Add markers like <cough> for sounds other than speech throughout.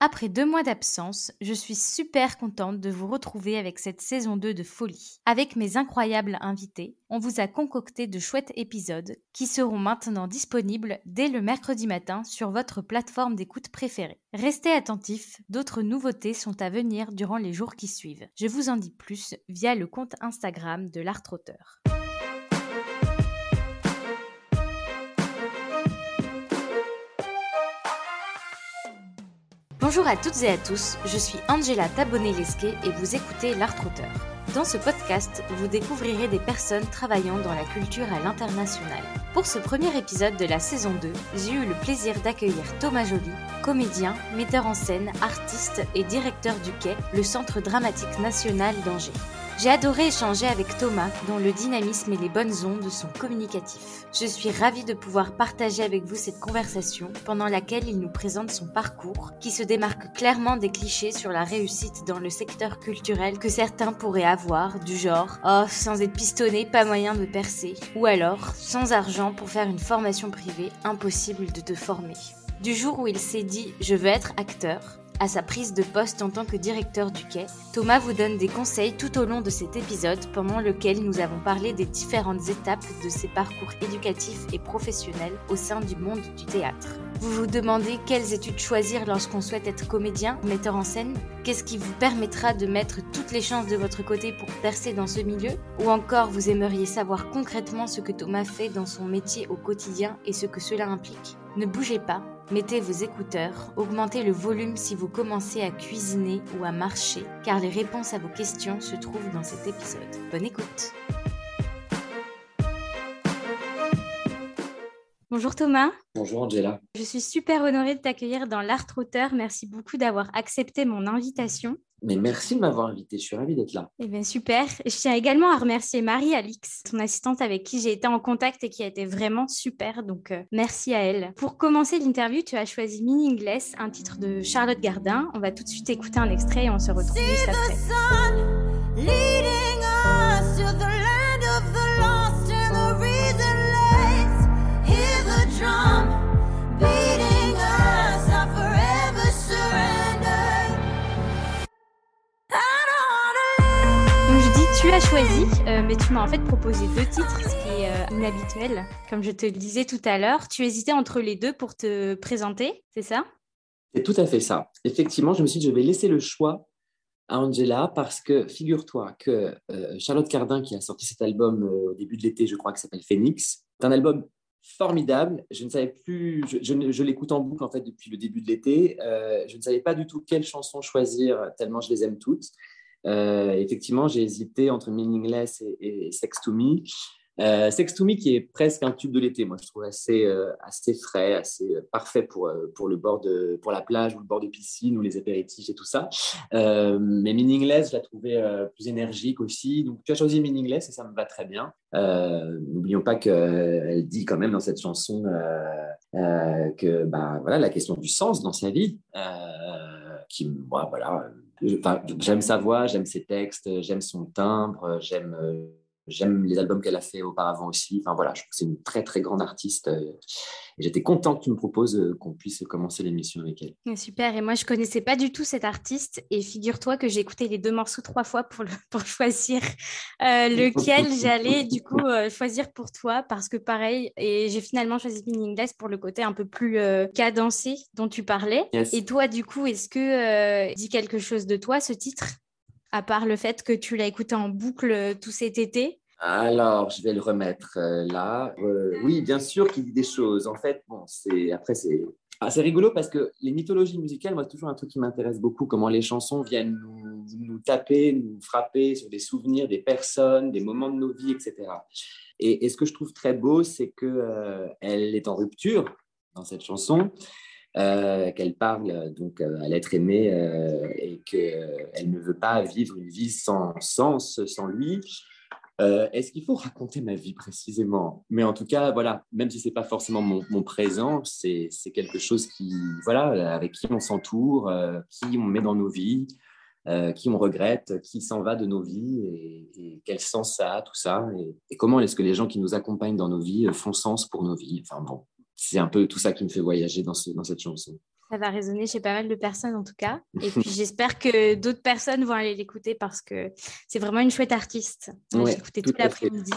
Après deux mois d'absence, je suis super contente de vous retrouver avec cette saison 2 de folie. Avec mes incroyables invités, on vous a concocté de chouettes épisodes qui seront maintenant disponibles dès le mercredi matin sur votre plateforme d'écoute préférée. Restez attentifs, d'autres nouveautés sont à venir durant les jours qui suivent. Je vous en dis plus via le compte Instagram de l'Art Trotteur. Bonjour à toutes et à tous, je suis Angela Tabonnet-Lesquet et vous écoutez L'Art Trotteur. Dans ce podcast, vous découvrirez des personnes travaillant dans la culture à l'international. Pour ce premier épisode de la saison 2, j'ai eu le plaisir d'accueillir Thomas Joly, comédien, metteur en scène, artiste et directeur du Quai, le Centre dramatique national d'Angers. J'ai adoré échanger avec Thomas, dont le dynamisme et les bonnes ondes sont communicatifs. Je suis ravie de pouvoir partager avec vous cette conversation pendant laquelle il nous présente son parcours, qui se démarque clairement des clichés sur la réussite dans le secteur culturel que certains pourraient avoir, du genre Oh, sans être pistonné, pas moyen de percer, ou alors sans argent pour faire une formation privée, impossible de te former. Du jour où il s'est dit Je veux être acteur, à sa prise de poste en tant que directeur du quai, Thomas vous donne des conseils tout au long de cet épisode pendant lequel nous avons parlé des différentes étapes de ses parcours éducatifs et professionnels au sein du monde du théâtre. Vous vous demandez quelles études choisir lorsqu'on souhaite être comédien, metteur en scène? Qu'est-ce qui vous permettra de mettre toutes les chances de votre côté pour percer dans ce milieu? Ou encore vous aimeriez savoir concrètement ce que Thomas fait dans son métier au quotidien et ce que cela implique? Ne bougez pas, Mettez vos écouteurs, augmentez le volume si vous commencez à cuisiner ou à marcher, car les réponses à vos questions se trouvent dans cet épisode. Bonne écoute Bonjour Thomas. Bonjour Angela. Je suis super honorée de t'accueillir dans l'Art Routeur. Merci beaucoup d'avoir accepté mon invitation. Mais merci de m'avoir invité, je suis ravie d'être là. Eh bien, super. Je tiens également à remercier Marie-Alix, ton assistante avec qui j'ai été en contact et qui a été vraiment super. Donc, euh, merci à elle. Pour commencer l'interview, tu as choisi Meaningless, un titre de Charlotte Gardin. On va tout de suite écouter un extrait et on se retrouve juste après. Tu as choisi, euh, mais tu m'as en fait proposé deux titres, ce qui est euh, inhabituel. Comme je te le disais tout à l'heure, tu hésitais entre les deux pour te présenter, c'est ça? C'est tout à fait ça. Effectivement, je me suis dit, je vais laisser le choix à Angela parce que figure-toi que euh, Charlotte Cardin, qui a sorti cet album au début de l'été, je crois, qui s'appelle Phoenix, c'est un album formidable. Je ne savais plus, je, je, l'écoute en boucle en fait depuis le début de l'été. je ne savais pas du tout quelle chanson choisir, tellement je les aime toutes. Euh, effectivement, j'ai hésité entre Meaningless et, Sex to Me. Euh, Sex to Me qui est presque un tube de l'été, moi je trouve assez, euh, assez frais, assez parfait pour, pour, le bord de, pour la plage ou le bord de piscine ou les apéritifs et tout ça. mais Meaningless, je la trouvais plus énergique aussi. Donc tu as choisi Meaningless et ça me va très bien. N'oublions pas qu'elle dit quand même dans cette chanson que bah, voilà, la question du sens dans sa vie, qui, moi, voilà, j'aime sa voix, j'aime ses textes, j'aime son timbre, j'aime euh, J'aime les albums qu'elle a fait auparavant aussi. Enfin voilà, je trouve que c'est une très très grande artiste. Euh, et j'étais content que tu me proposes euh, qu'on puisse commencer l'émission avec elle. Super. Et moi, je connaissais pas du tout cette artiste. Et figure-toi que j'ai écouté les deux morceaux trois fois pour, <laughs> pour choisir euh, lequel <laughs> j'allais du coup choisir pour toi. Parce que pareil, et j'ai finalement choisi Meaningless pour le côté un peu plus cadencé dont tu parlais. Et toi, du coup, est-ce que dit quelque chose de toi ce titre? À part le fait que tu l'as écouté en boucle euh, tout cet été? Alors, je vais le remettre euh, là. Euh, oui, bien sûr qu'il dit des choses. En fait, bon, c'est après c'est ah, c'est rigolo parce que les mythologies musicales, moi, c'est toujours un truc qui m'intéresse beaucoup, comment les chansons viennent nous, nous, taper, nous frapper sur des souvenirs, des personnes, des moments de nos vies, etc. Et, ce que je trouve très beau, c'est qu'elle elle est en rupture dans cette chanson. Euh, qu'elle parle donc euh, à l'être aimé euh, et qu'elle ne veut pas vivre une vie sans sens, sans lui. Est-ce qu'il faut raconter ma vie précisément? Mais en tout cas, voilà, même si c'est pas forcément mon, présent, c'est quelque chose qui, voilà, avec qui on s'entoure, qui on met dans nos vies, qui on regrette, qui s'en va de nos vies et, quel sens ça a tout ça et, et comment est-ce que les gens qui nous accompagnent dans nos vies font sens pour nos vies? Enfin bon, c'est un peu tout ça qui me fait voyager dans, ce, dans cette chanson. Ça va résonner chez pas mal de personnes en tout cas. <laughs> Et puis j'espère que d'autres personnes vont aller l'écouter parce que c'est vraiment une chouette artiste. J'ai écouté tout, l'après-midi.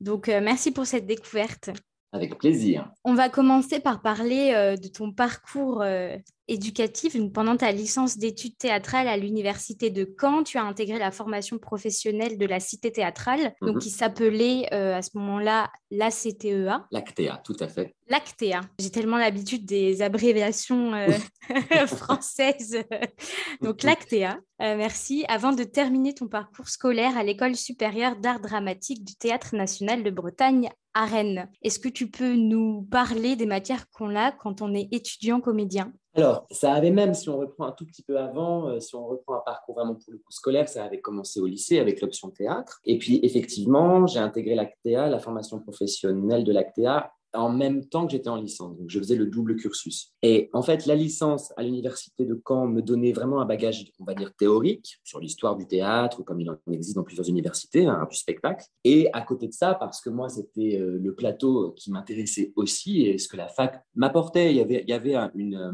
Donc euh, merci pour cette découverte. Avec plaisir. On va commencer par parler euh, de ton parcours euh, éducatif. Pendant ta licence d'études théâtrales à l'université de Caen, tu as intégré la formation professionnelle de la cité théâtrale, donc mhm. qui s'appelait euh, à ce moment-là l'ACTEA. L'ACTEA, tout à fait. L'ACTEA. J'ai tellement l'habitude des abréviations <laughs> <laughs> françaises. donc l'ACTEA. merci. Avant de terminer ton parcours scolaire à l'école supérieure d'art dramatique du Théâtre national de Bretagne à Rennes. Est-ce que tu peux nous parler des matières qu'on a quand on est étudiant comédien? Alors, ça avait même, si on reprend un tout petit peu avant, euh, si on reprend un parcours vraiment pour le coup scolaire, ça avait commencé au lycée avec l'option théâtre. Et puis, effectivement, j'ai intégré l'ACTEA, la formation professionnelle de l'ACTEA, en même temps que j'étais en licence. Donc, je faisais le double cursus. Et en fait, la licence à l'université de Caen me donnait vraiment un bagage, on va dire, théorique sur l'histoire du théâtre, comme il en existe dans plusieurs universités, hein, du spectacle. Et à côté de ça, parce que moi, c'était euh, le plateau qui m'intéressait aussi et ce que la fac m'apportait. Il y avait, il y avait un, euh,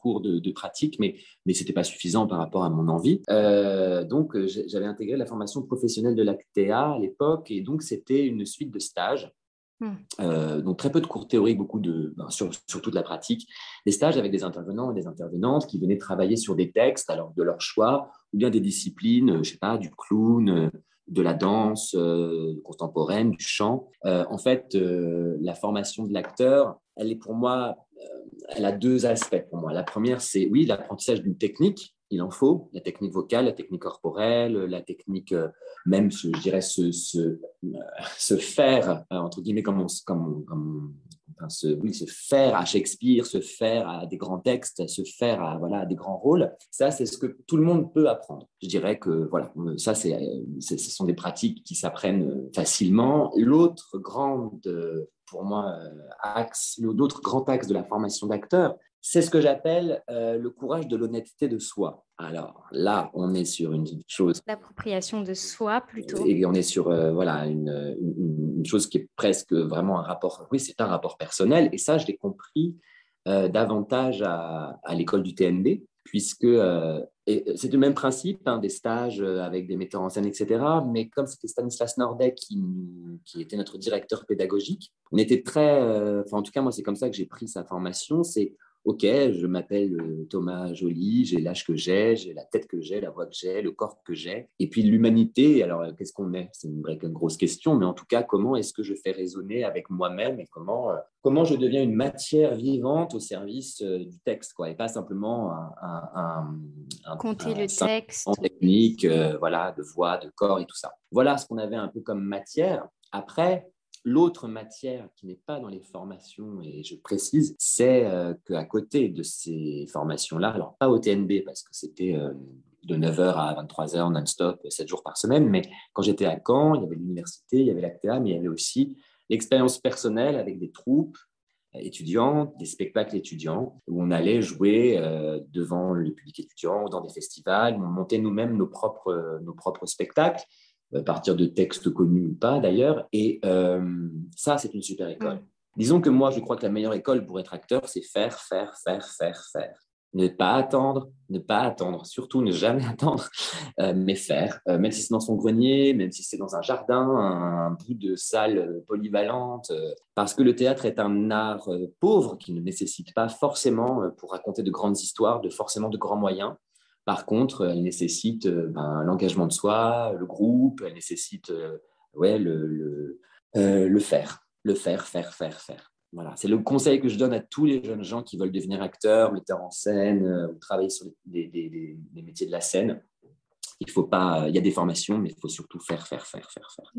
cours de, pratique, mais, mais ce n'était pas suffisant par rapport à mon envie. Euh, donc, j'avais intégré la formation professionnelle de l'ACTEA à l'époque. Et donc, c'était une suite de stages Hmm. Euh, donc très peu de cours théoriques, beaucoup de, ben, sur, toute la pratique, des stages avec des intervenants et des intervenantes qui venaient travailler sur des textes alors de leur choix, ou bien des disciplines, euh, je sais pas, du clown, euh, de la danse contemporaine, du chant. en fait, la formation de l'acteur, elle est pour moi, elle a deux aspects pour moi. La première, c'est oui, l'apprentissage d'une technique il en faut, la technique vocale, la technique corporelle, la technique, euh, même, je dirais, se, se, euh, faire, euh, entre guillemets, comme, comme, comme se, oui, se faire à Shakespeare, se faire à des grands textes, se faire à, voilà, des grands rôles. Ça, c'est ce que tout le monde peut apprendre. Je dirais que voilà, ça, c'est, ce sont des pratiques qui s'apprennent facilement. L'autre grande, pour moi, axe, l'autre grand axe de la formation d'acteur, c'est ce que j'appelle euh, le courage de l'honnêteté de soi. Alors là, on est sur une chose. L'appropriation de soi plutôt. Et on est sur euh, voilà une, une, chose qui est presque vraiment un rapport. Oui, c'est un rapport personnel. Et ça, je l'ai compris euh, davantage à, à l'école du TNB, puisque c'est le même principe hein, des stages avec des metteurs en scène, etc. Mais comme c'était Stanislas Nordet qui, qui, était notre directeur pédagogique, on était très. Enfin, en tout cas, moi, c'est comme ça que j'ai pris sa formation. C'est OK, je m'appelle euh, Thomas Joly, j'ai l'âge que j'ai, j'ai la tête que j'ai, la voix que j'ai, le corps que j'ai. Et puis l'humanité, alors euh, qu'est-ce qu'on est? C'est une vraie grosse question, mais en tout cas, comment est-ce que je fais résonner avec moi-même et comment, euh, comment je deviens une matière vivante au service du texte, quoi, et pas simplement un, un, compter le texte, en technique, voilà, de voix, de corps et tout ça. Voilà ce qu'on avait un peu comme matière. Après, L'autre matière qui n'est pas dans les formations, et je précise, c'est euh, qu'à côté de ces formations-là, alors pas au TNB parce que c'était euh, de 9h à 23h non-stop, 7 jours par semaine, mais quand j'étais à Caen, il y avait l'université, il y avait l'ACTA, mais il y avait aussi l'expérience personnelle avec des troupes euh, étudiantes, des spectacles étudiants, où on allait jouer devant le public étudiant dans des festivals, on montait nous-mêmes nos propres spectacles à partir de textes connus ou pas d'ailleurs. Et euh, ça, c'est une super école. Disons que moi, je crois que la meilleure école pour être acteur, c'est faire, faire, faire, faire, faire. Ne pas attendre, ne pas attendre, surtout ne jamais <laughs> attendre, euh, mais faire, euh, même si c'est dans son grenier, même si c'est dans un jardin, un, bout de salle polyvalente, parce que le théâtre est un art pauvre qui ne nécessite pas forcément, pour raconter de grandes histoires, de forcément de grands moyens. Par contre, elle nécessite euh, ben, l'engagement de soi, le groupe, elle nécessite euh, euh, le, faire, le faire, faire, faire, faire. Voilà, c'est le conseil que je donne à tous les jeunes gens qui veulent devenir acteurs, metteurs en scène ou travailler sur des, des, métiers de la scène il faut pas, il y a des formations, mais il faut surtout faire, faire, faire, faire, faire.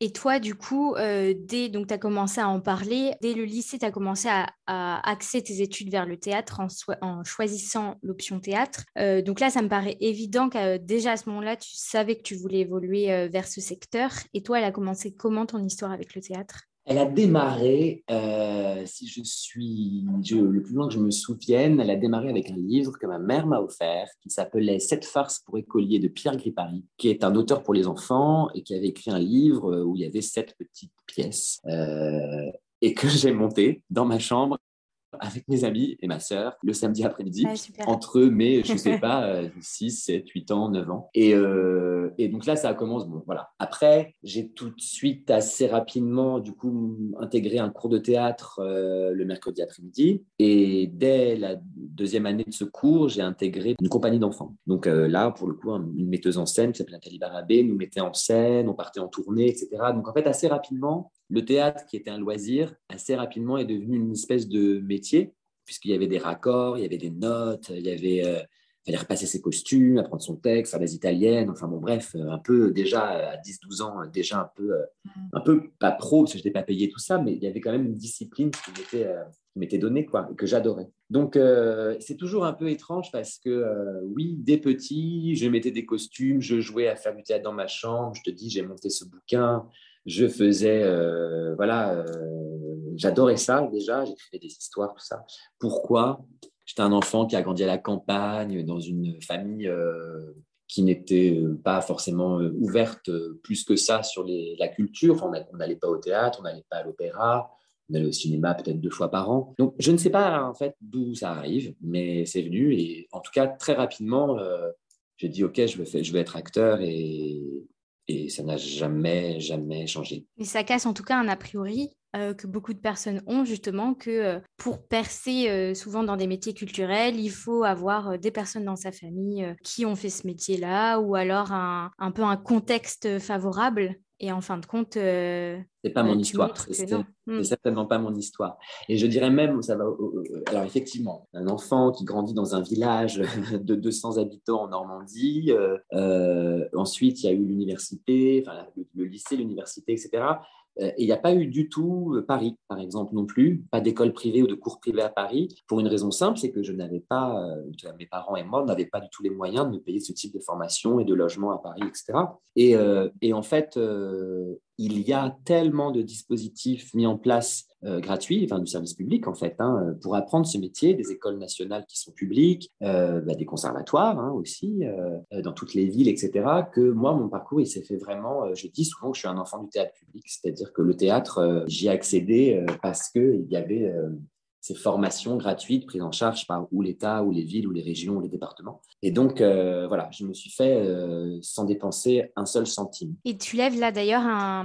Et toi, du coup, euh, dès donc tu as commencé à en parler, dès le lycée, tu as commencé à, axer tes études vers le théâtre en, choisissant l'option théâtre. Euh, donc là, ça me paraît évident que euh, déjà à ce moment-là, tu savais que tu voulais évoluer vers ce secteur. Et toi, elle a commencé comment ton histoire avec le théâtre? Elle a démarré, euh, si je suis le plus loin que je me souvienne, elle a démarré avec un livre que ma mère m'a offert qui s'appelait Sept farces pour écoliers de Pierre Gripari, qui est un auteur pour les enfants et qui avait écrit un livre où il y avait sept petites pièces euh, et que <laughs> j'ai monté dans ma chambre avec mes amis et ma sœur le samedi après-midi, entre eux, mais je sais <laughs> pas, 6, 7, 8 ans, 9 ans. Et, euh, et donc là, ça commence. Bon, voilà. Après, j'ai tout de suite, assez rapidement, du coup, intégré un cours de théâtre euh, le mercredi après-midi. Et dès la deuxième année de ce cours, j'ai intégré une compagnie d'enfants. Donc euh, là, pour le coup, une metteuse en scène qui s'appelle Nathalie Barabé nous mettait en scène, on partait en tournée, etc. Donc en fait, assez rapidement, le théâtre, qui était un loisir, assez rapidement est devenu une espèce de métier, puisqu'il y avait des raccords, il y avait des notes, il y avait, euh, fallait repasser ses costumes, apprendre son texte, faire des italiennes, enfin bon, bref, euh, un peu déjà à 10-12 ans, déjà un peu, euh, un peu pas pro, parce que je n'étais pas payé tout ça, mais il y avait quand même une discipline qui m'était, qui m'était donnée, quoi, que j'adorais. Donc, c'est toujours un peu étrange parce que, oui, dès petit, je mettais des costumes, je jouais à faire du théâtre dans ma chambre, je te dis, j'ai monté ce bouquin, je faisais, euh, voilà, euh, j'adorais ça déjà, j'écrivais des histoires, tout ça. Pourquoi? J'étais un enfant qui a grandi à la campagne, dans une famille euh, qui n'était pas forcément ouverte plus que ça sur la culture. on n'allait pas au théâtre, on n'allait pas à l'opéra, on allait au cinéma peut-être deux fois par an. Donc, je ne sais pas en fait d'où ça arrive, mais c'est venu. Et en tout cas, très rapidement, j'ai dit, OK, je veux, je veux être acteur et, et ça n'a jamais, jamais changé. Et ça casse en tout cas un a priori euh, que beaucoup de personnes ont justement que euh, pour percer euh, souvent dans des métiers culturels, il faut avoir des personnes dans sa famille qui ont fait ce métier-là ou alors un, peu un contexte favorable. Et en fin de compte, c'est pas mon histoire. C'est hmm. certainement pas mon histoire. Et je dirais même, ça va. Alors effectivement, un enfant qui grandit dans un village <laughs> de 200 habitants en Normandie. ensuite, il y a eu l'université, enfin, le lycée, l'université, etc. Euh, et il n'y a pas eu du tout euh, Paris, par exemple, non plus, pas d'école privée ou de cours privés à Paris, pour une raison simple, c'est que je n'avais pas, euh, mes parents et moi n'avaient pas du tout les moyens de me payer ce type de formation et de logement à Paris, etc. Et, et en fait, il y a tellement de dispositifs mis en place euh, gratuits, enfin du service public en fait, hein, pour apprendre ce métier, des écoles nationales qui sont publiques, euh, bah, des conservatoires hein, aussi, euh, dans toutes les villes, etc. Que moi, mon parcours, il s'est fait vraiment, je dis souvent que je suis un enfant du théâtre public, c'est-à-dire que le théâtre, j'y ai accédé parce qu'il y avait ces formations gratuites prises en charge par ou l'État, ou les villes, ou les régions, ou les départements. Et donc, euh, voilà, je me suis fait euh, sans dépenser un seul centime. Et tu lèves là d'ailleurs un,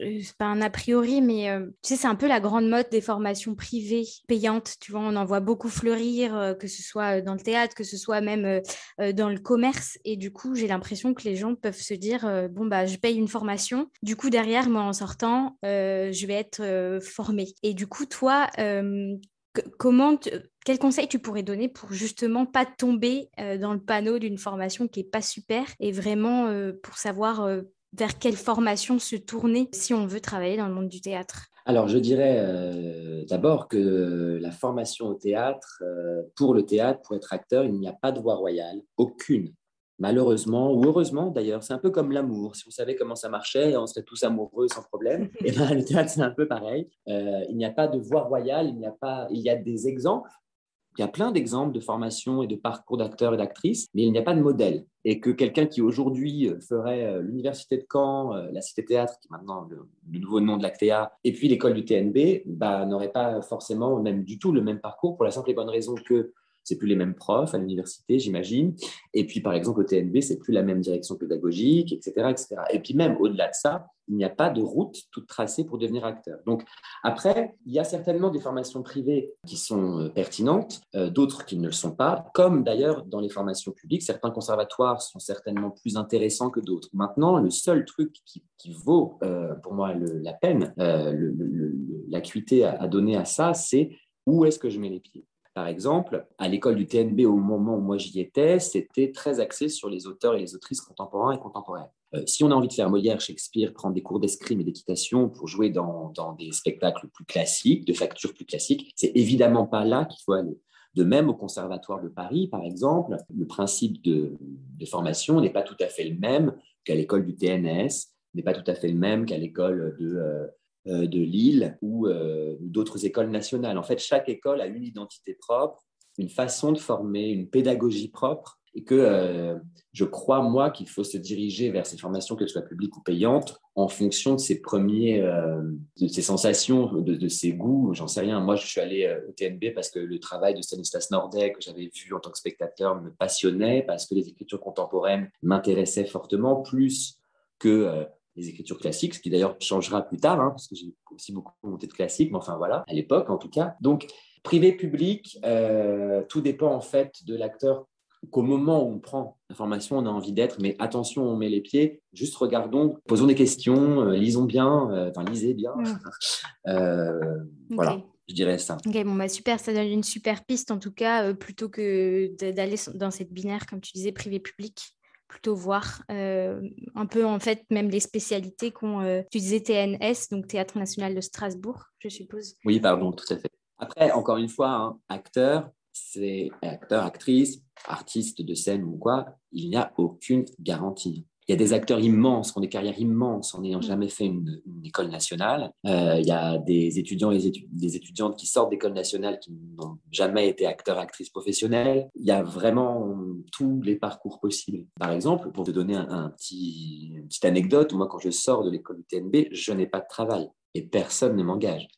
euh, pas un a priori, mais tu sais, c'est un peu la grande mode des formations privées payantes. Tu vois, on en voit beaucoup fleurir, que ce soit dans le théâtre, que ce soit même dans le commerce. Et du coup, j'ai l'impression que les gens peuvent se dire, bon, bah, je paye une formation. Du coup, derrière, moi, en sortant, je vais être formée. Et du coup, toi, comment, quel conseil tu pourrais donner pour justement pas tomber euh, dans le panneau d'une formation qui est pas super et vraiment euh, pour savoir euh, vers quelle formation se tourner si on veut travailler dans le monde du théâtre? Alors, je dirais d'abord que la formation au théâtre, pour le théâtre, pour être acteur, il n'y a pas de voie royale, aucune malheureusement, ou heureusement d'ailleurs, c'est un peu comme l'amour. Si on savait comment ça marchait, on serait tous amoureux sans problème. <laughs> Et bien, le théâtre, c'est un peu pareil. Euh, il n'y a pas de voie royale, il, n'y a pas, il y a des exemples. Il y a plein d'exemples de formation et de parcours d'acteurs et d'actrices, mais il n'y a pas de modèle. Et que quelqu'un qui aujourd'hui ferait euh, l'université de Caen, euh, la Cité Théâtre, qui est maintenant le, nouveau nom de l'ACTEA, et puis l'école du TNB, bah, n'aurait pas forcément, même du tout, le même parcours pour la simple et bonne raison que c'est plus les mêmes profs à l'université, j'imagine. Et puis, par exemple, au TNB, c'est plus la même direction pédagogique, etc., etc. Et puis même au-delà de ça, il n'y a pas de route toute tracée pour devenir acteur. Donc après, il y a certainement des formations privées qui sont euh, pertinentes, euh, d'autres qui ne le sont pas, comme d'ailleurs dans les formations publiques, certains conservatoires sont certainement plus intéressants que d'autres. Maintenant, le seul truc qui, vaut euh, pour moi la peine, l'acuité à donner à ça, c'est où est-ce que je mets les pieds? Par exemple, à l'école du TNB, au moment où moi j'y étais, c'était très axé sur les auteurs et les autrices contemporains et contemporaines. Euh, si on a envie de faire Molière, Shakespeare, prendre des cours d'escrime et d'équitation pour jouer dans, des spectacles plus classiques, de facture plus classique, c'est évidemment pas là qu'il faut aller. De même, au Conservatoire de Paris, par exemple, le principe de, formation n'est pas tout à fait le même qu'à l'école du TNS, n'est pas tout à fait le même qu'à l'école de, euh, de Lille euh, ou d'autres écoles nationales. En fait, chaque école a une identité propre, une façon de former, une pédagogie propre. et que euh, je crois, moi, qu'il faut se diriger vers ces formations, qu'elles soient publiques ou payantes, en fonction de ses premiers, euh, de ses sensations, de, ses goûts, j'en sais rien. Moi, je suis allé euh, au TNB parce que le travail de Stanislas Nordet, que j'avais vu en tant que spectateur, me passionnait, parce que les écritures contemporaines m'intéressaient fortement, plus que les écritures classiques, ce qui d'ailleurs changera plus tard, hein, parce que j'ai aussi beaucoup monté de classiques, mais enfin voilà, à l'époque en tout cas. Donc, privé, public, tout dépend en fait de l'acteur qu'au moment où on prend l'information, on a envie d'être, mais attention, on met les pieds, juste regardons, posons des questions, euh, lisons bien, euh, enfin lisez bien. <laughs> Euh, voilà, je dirais ça. Ok, bon, bah super, ça donne une super piste en tout cas, plutôt que d'aller dans cette binaire, comme tu disais, privé-public plutôt voir un peu en fait même les spécialités qu'on disais TNS donc Théâtre National de Strasbourg je suppose oui pardon tout à fait après encore une fois hein, acteur c'est acteur, actrice, artiste de scène ou quoi, il n'y a aucune garantie. Il y a des acteurs immenses, qui ont des carrières immenses en n'ayant mm. jamais fait une, école nationale. Euh, il y a des étudiants et des étudiantes qui sortent d'école nationale qui n'ont jamais été acteurs, actrices professionnels. Il y a vraiment tous les parcours possibles. Par exemple, pour te donner un, petit, une petite anecdote, moi, quand je sors de l'école du TNB, je n'ai pas de travail et personne ne m'engage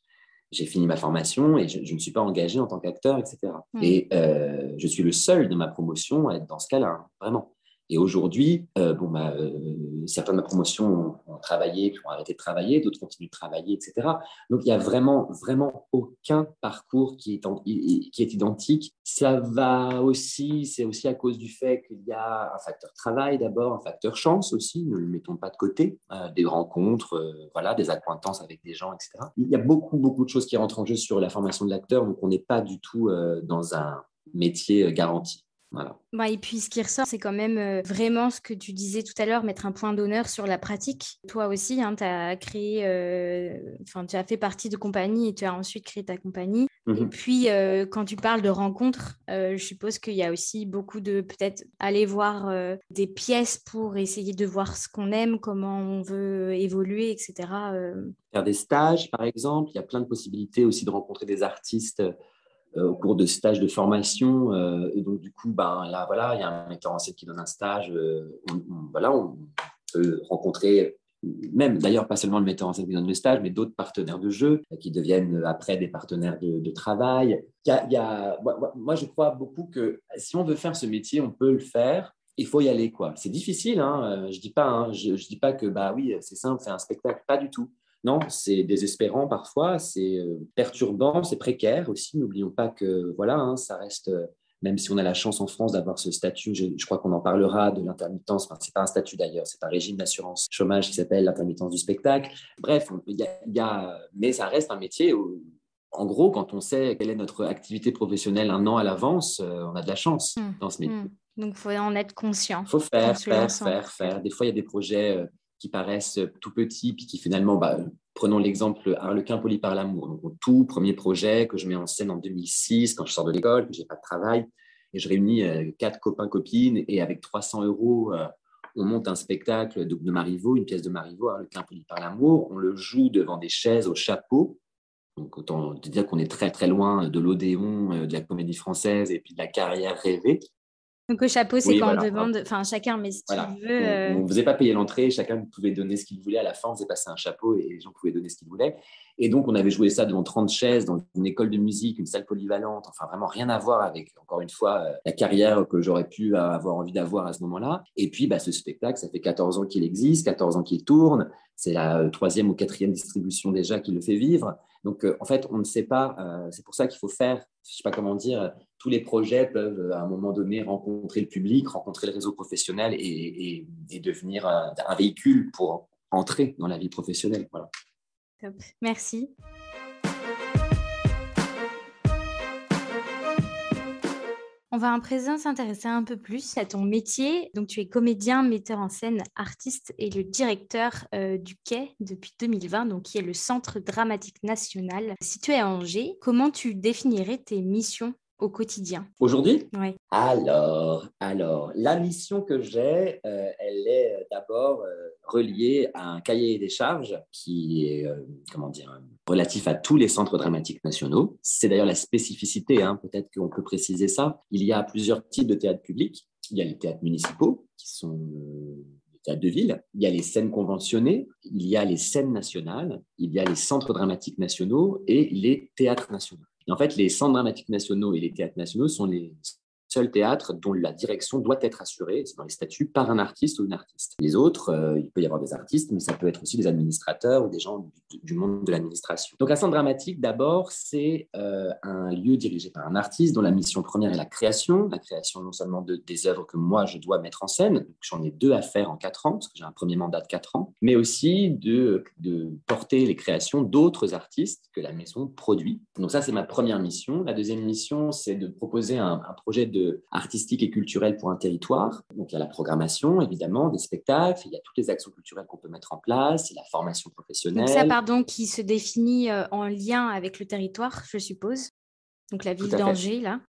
j'ai fini ma formation et je ne suis pas engagé en tant qu'acteur, etc. Et hmm. euh, je suis le seul de ma promotion à être dans ce cas-là, hein, vraiment. Et aujourd'hui, euh, bon, bah, euh, certains de ma promotion ont, travaillé, puis ont arrêté de travailler, d'autres continuent de travailler, etc. Donc, il n'y a vraiment, vraiment aucun parcours qui est, identique. Ça va aussi, c'est aussi à cause du fait qu'il y a un facteur travail d'abord, un facteur chance aussi, ne le mettons pas de côté, euh, des rencontres, voilà, des acquaintances avec des gens, etc. Il y a beaucoup, beaucoup de choses qui rentrent en jeu sur la formation de l'acteur, donc on n'est pas du tout dans un métier garanti. Bah, et puis ce qui ressort, c'est quand même euh, vraiment ce que tu disais tout à l'heure, mettre un point d'honneur sur la pratique. Toi aussi, hein, tu as créé, euh, enfin, tu as fait partie de compagnie et tu as ensuite créé ta compagnie. Et mmh puis, euh, quand tu parles de rencontres, je suppose qu'il y a aussi beaucoup de peut-être aller voir des pièces pour essayer de voir ce qu'on aime, comment on veut évoluer, etc. Faire des stages, par exemple. Il y a plein de possibilités aussi de rencontrer des artistes euh, au cours de stages de formation. Euh, et donc, du coup, ben, là, voilà, il y a un metteur en scène qui donne un stage. Euh, on, voilà, on peut rencontrer même d'ailleurs pas seulement le metteur en scène qui donne le stage, mais d'autres partenaires de jeu qui deviennent après des partenaires de, travail. Il y a, moi, je crois beaucoup que si on veut faire ce métier, on peut le faire. Il faut y aller, quoi. C'est difficile, hein. je dis pas, hein, je, dis pas que bah oui, c'est simple, c'est un spectacle, pas du tout. Non, c'est désespérant parfois, c'est euh, perturbant, c'est précaire aussi. N'oublions pas que voilà, hein, ça reste, euh, même si on a la chance en France d'avoir ce statut, je, crois qu'on en parlera de l'intermittence. Enfin, c'est pas un statut d'ailleurs, c'est un régime d'assurance chômage qui s'appelle l'intermittence du spectacle. Bref, il y, a, mais ça reste un métier où, en gros, quand on sait quelle est notre activité professionnelle un an à l'avance, euh, on a de la chance mmh. dans ce métier. Mmh. Donc, il faut en être conscient. Il faut faire, faire, faire, faire. Des fois, il y a des projets qui paraissent tout petits, puis qui finalement, bah, prenons l'exemple Harlequin poli par l'amour, mon tout premier projet que je mets en scène en 2006 quand je sors de l'école, que j'ai pas de travail, et je réunis euh, quatre copains copines et avec 300 euros, euh, on monte un spectacle de, Marivaux, une pièce de Marivaux, Harlequin poli par l'amour, on le joue devant des chaises au chapeau. Donc autant dire qu'on est très très loin de l'Odéon, euh, de la comédie française et puis de la carrière rêvée. Donc au chapeau, c'est quand on demande, enfin chacun, mais si tu veux. On ne faisait pas payer l'entrée, chacun pouvait donner ce qu'il voulait. À la fin, on faisait passer un chapeau et les gens pouvaient donner ce qu'ils voulaient. Et donc, on avait joué ça devant 30 chaises, dans une école de musique, une salle polyvalente, enfin vraiment rien à voir avec, encore une fois, euh, la carrière que j'aurais pu avoir envie d'avoir à ce moment-là. Et puis, bah, ce spectacle, ça fait 14 ans qu'il existe, 14 ans qu'il tourne. C'est la euh, troisième ou quatrième distribution déjà qui le fait vivre. Donc, euh, en fait, on ne sait pas. c'est pour ça qu'il faut faire, je ne sais pas comment dire, tous les projets peuvent, à un moment donné, rencontrer le public, rencontrer le réseau professionnel et, devenir un, un, véhicule pour entrer dans la vie professionnelle. Voilà. Merci. On va en présent s'intéresser un peu plus à ton métier. Donc, tu es comédien, metteur en scène, artiste et le directeur euh, du Quai depuis 2020, donc qui est le Centre dramatique national situé à Angers. Comment tu définirais tes missions au quotidien Aujourd'hui? Oui. Alors, alors, la mission que j'ai, euh, elle est euh, d'abord euh, reliée à un cahier des charges qui est, comment dire, relatif à tous les centres dramatiques nationaux. C'est d'ailleurs la spécificité, hein, peut-être qu'on peut préciser ça. Il y a plusieurs types de théâtre public. il y a les théâtres municipaux, qui sont les théâtres de ville, il y a les scènes conventionnées, il y a les scènes nationales, il y a les centres dramatiques nationaux et les théâtres nationaux. Et en fait, les centres dramatiques nationaux et les théâtres nationaux sont les seul théâtre dont la direction doit être assurée, c'est dans les statuts, par un artiste ou une artiste. Les autres, euh, il peut y avoir des artistes, mais ça peut être aussi des administrateurs ou des gens du, monde de l'administration. Donc un centre dramatique, d'abord, c'est euh, un lieu dirigé par un artiste dont la mission première est la création, la création non seulement de, des œuvres que moi je dois mettre en scène, j'en ai deux à faire en quatre ans, parce que j'ai un premier mandat de quatre ans, mais aussi de, de porter les créations d'autres artistes que la maison produit. Donc ça, c'est ma première mission. La deuxième mission, c'est de proposer un, un projet de artistique et culturel pour un territoire. Donc il y a la programmation, évidemment, des spectacles, il y a toutes les actions culturelles qu'on peut mettre en place, il y a la formation professionnelle. Donc ça, pardon, qui se définit euh, en lien avec le territoire, je suppose. Donc la ville d'Angers, là.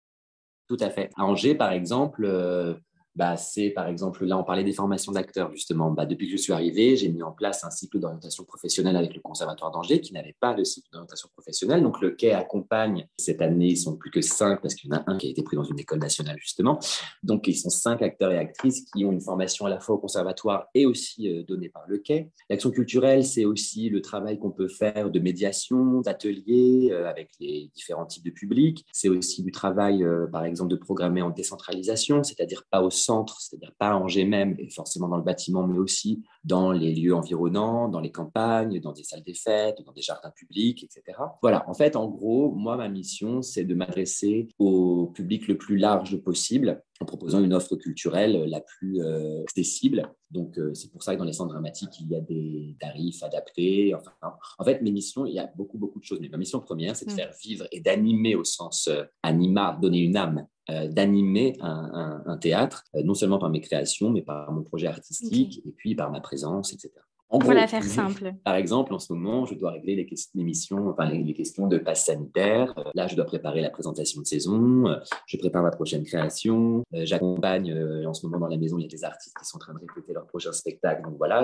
Tout à fait. À Angers, par exemple, euh, bah, c'est par exemple, là on parlait des formations d'acteurs justement. Bah, depuis que je suis arrivé, j'ai mis en place un cycle d'orientation professionnelle avec le Conservatoire d'Angers qui n'avait pas de cycle d'orientation professionnelle. Donc le quai accompagne, cette année ils sont plus que cinq parce qu'il y en a un qui a été pris dans une école nationale justement. Donc ils sont cinq acteurs et actrices qui ont une formation à la fois au Conservatoire et aussi euh, donnée par le quai. L'action culturelle, c'est aussi le travail qu'on peut faire de médiation, d'ateliers euh, avec les différents types de publics. C'est aussi du travail euh, par exemple de programmer en décentralisation, c'est-à-dire pas au centre, c'est-à-dire pas Angers même, et forcément dans le bâtiment, mais aussi dans les lieux environnants, dans les campagnes, dans des salles des fêtes, dans des jardins publics, etc. Voilà, en fait, en gros, moi, ma mission, c'est de m'adresser au public le plus large possible en proposant une offre culturelle la plus euh, accessible. Donc, euh, c'est pour ça que dans les centres dramatiques, il y a des tarifs adaptés. Enfin, en fait, mes missions, il y a beaucoup, beaucoup de choses. Mais ma mission première, c'est de mm. faire vivre et d'animer au sens euh, anima, donner une âme d'animer un, théâtre, euh, non seulement par mes créations, mais par mon projet artistique et puis par ma présence, etc. En la faire simple. Par exemple, en ce moment, je dois régler les, questions, enfin, les, questions de passe sanitaire. Euh, là, je dois préparer la présentation de saison. Je prépare ma prochaine création. J'accompagne, en ce moment, dans la maison, il y a des artistes qui sont en train de répéter leur prochain spectacle. Donc voilà,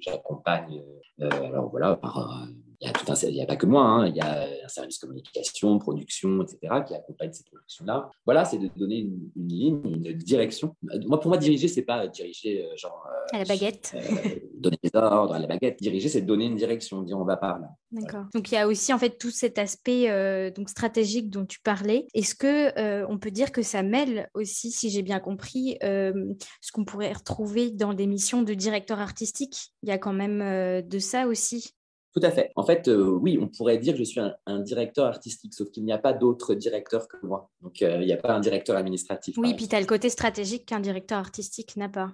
j'accompagne, alors voilà, par il y a tout un, il y a pas que moi, hein. il y a un service communication, production, etc., qui accompagne ces productions-là. Voilà, c'est de donner une, ligne, une direction. Moi, pour moi, diriger, c'est pas diriger euh, genre à la baguette, euh, donner des ordres à la baguette. Diriger, c'est donner une direction, dire on va par là. D'accord. Donc il y a aussi en fait tout cet aspect euh, donc stratégique dont tu parlais. Est-ce que on peut dire que ça mêle aussi, si j'ai bien compris, ce qu'on pourrait retrouver dans des missions de directeur artistique? Il y a quand même de ça aussi. Tout à fait. En fait, euh, oui, on pourrait dire que je suis un, directeur artistique, sauf qu'il n'y a pas d'autres directeurs que moi. Donc, euh, il n'y a pas un directeur administratif. Oui, puis tu as le côté stratégique qu'un directeur artistique n'a pas.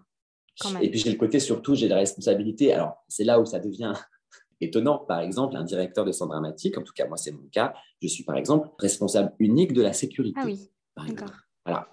Et puis, j'ai le côté, surtout, j'ai la responsabilité. Alors, c'est là où ça devient <laughs> étonnant. Par exemple, un directeur de centre dramatique, en tout cas, moi, c'est mon cas, je suis, par exemple, responsable unique de la sécurité. Ah oui, d'accord. Voilà.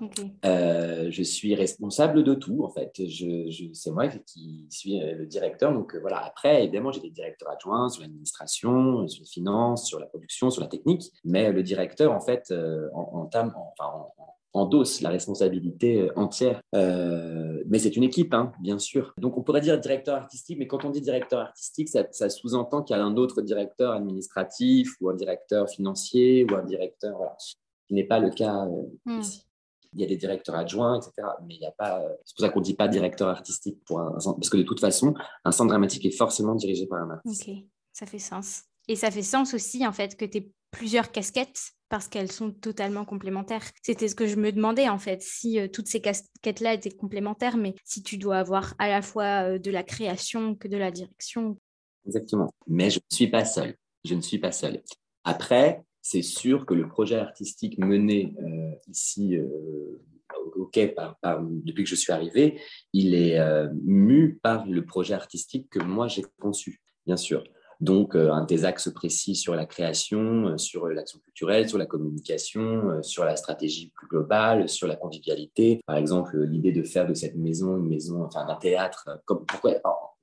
Euh, je suis responsable de tout, en fait. Je, c'est moi qui suis euh, le directeur. Donc, euh, voilà. Après, évidemment, j'ai des directeurs adjoints sur l'administration, sur les finances, sur la production, sur la technique. Mais le directeur, en fait, entame, enfin, endosse la responsabilité entière. mais c'est une équipe, hein, bien sûr. Donc, on pourrait dire directeur artistique, mais quand on dit directeur artistique, ça, sous-entend qu'il y a un autre directeur administratif ou un directeur financier ou un directeur, voilà, ce qui n'est pas le cas hmm. ici il y a des directeurs adjoints, etc. Mais il n'y a pas. Euh, c'est pour ça qu'on ne dit pas directeur artistique pour un, parce que de toute façon, un centre dramatique est forcément dirigé par un artiste. Ok, ça fait sens. Et ça fait sens aussi, en fait, que tu aies plusieurs casquettes parce qu'elles sont totalement complémentaires. C'était ce que je me demandais, en fait, si euh, toutes ces casquettes-là étaient complémentaires, mais si tu dois avoir à la fois euh, de la création que de la direction. Exactement. Mais je ne suis pas seul. Je ne suis pas seul. Après, c'est sûr que le projet artistique mené euh, ici euh, au Quai depuis que je suis arrivé, il est euh, mu par le projet artistique que moi j'ai conçu, bien sûr. Donc, un des axes précis sur la création, sur l'action culturelle, sur la communication, sur la stratégie plus globale, sur la convivialité. Par exemple, l'idée de faire de cette maison une maison, enfin d'un théâtre. Comme, pourquoi,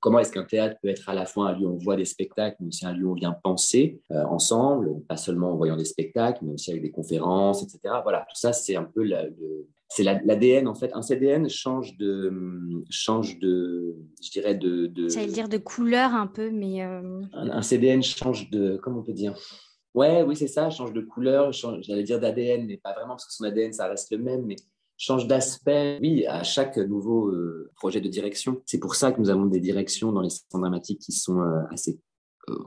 comment est-ce qu'un théâtre peut être à la fois un lieu où on voit des spectacles, mais aussi un lieu où on vient penser euh, ensemble, pas seulement en voyant des spectacles, mais aussi avec des conférences, etc. Voilà, tout ça, c'est un peu c'est l'ADN en fait. Un CDN change de, change de, je dirais de. de ça veut dire de couleur un peu, mais. Euh, un, CDN change de, comment on peut dire? Ouais, oui, c'est ça, change de couleur, j'allais dire d'ADN, mais pas vraiment parce que son ADN ça reste le même, mais change d'aspect, oui, à chaque nouveau projet de direction. C'est pour ça que nous avons des directions dans les centres dramatiques qui sont assez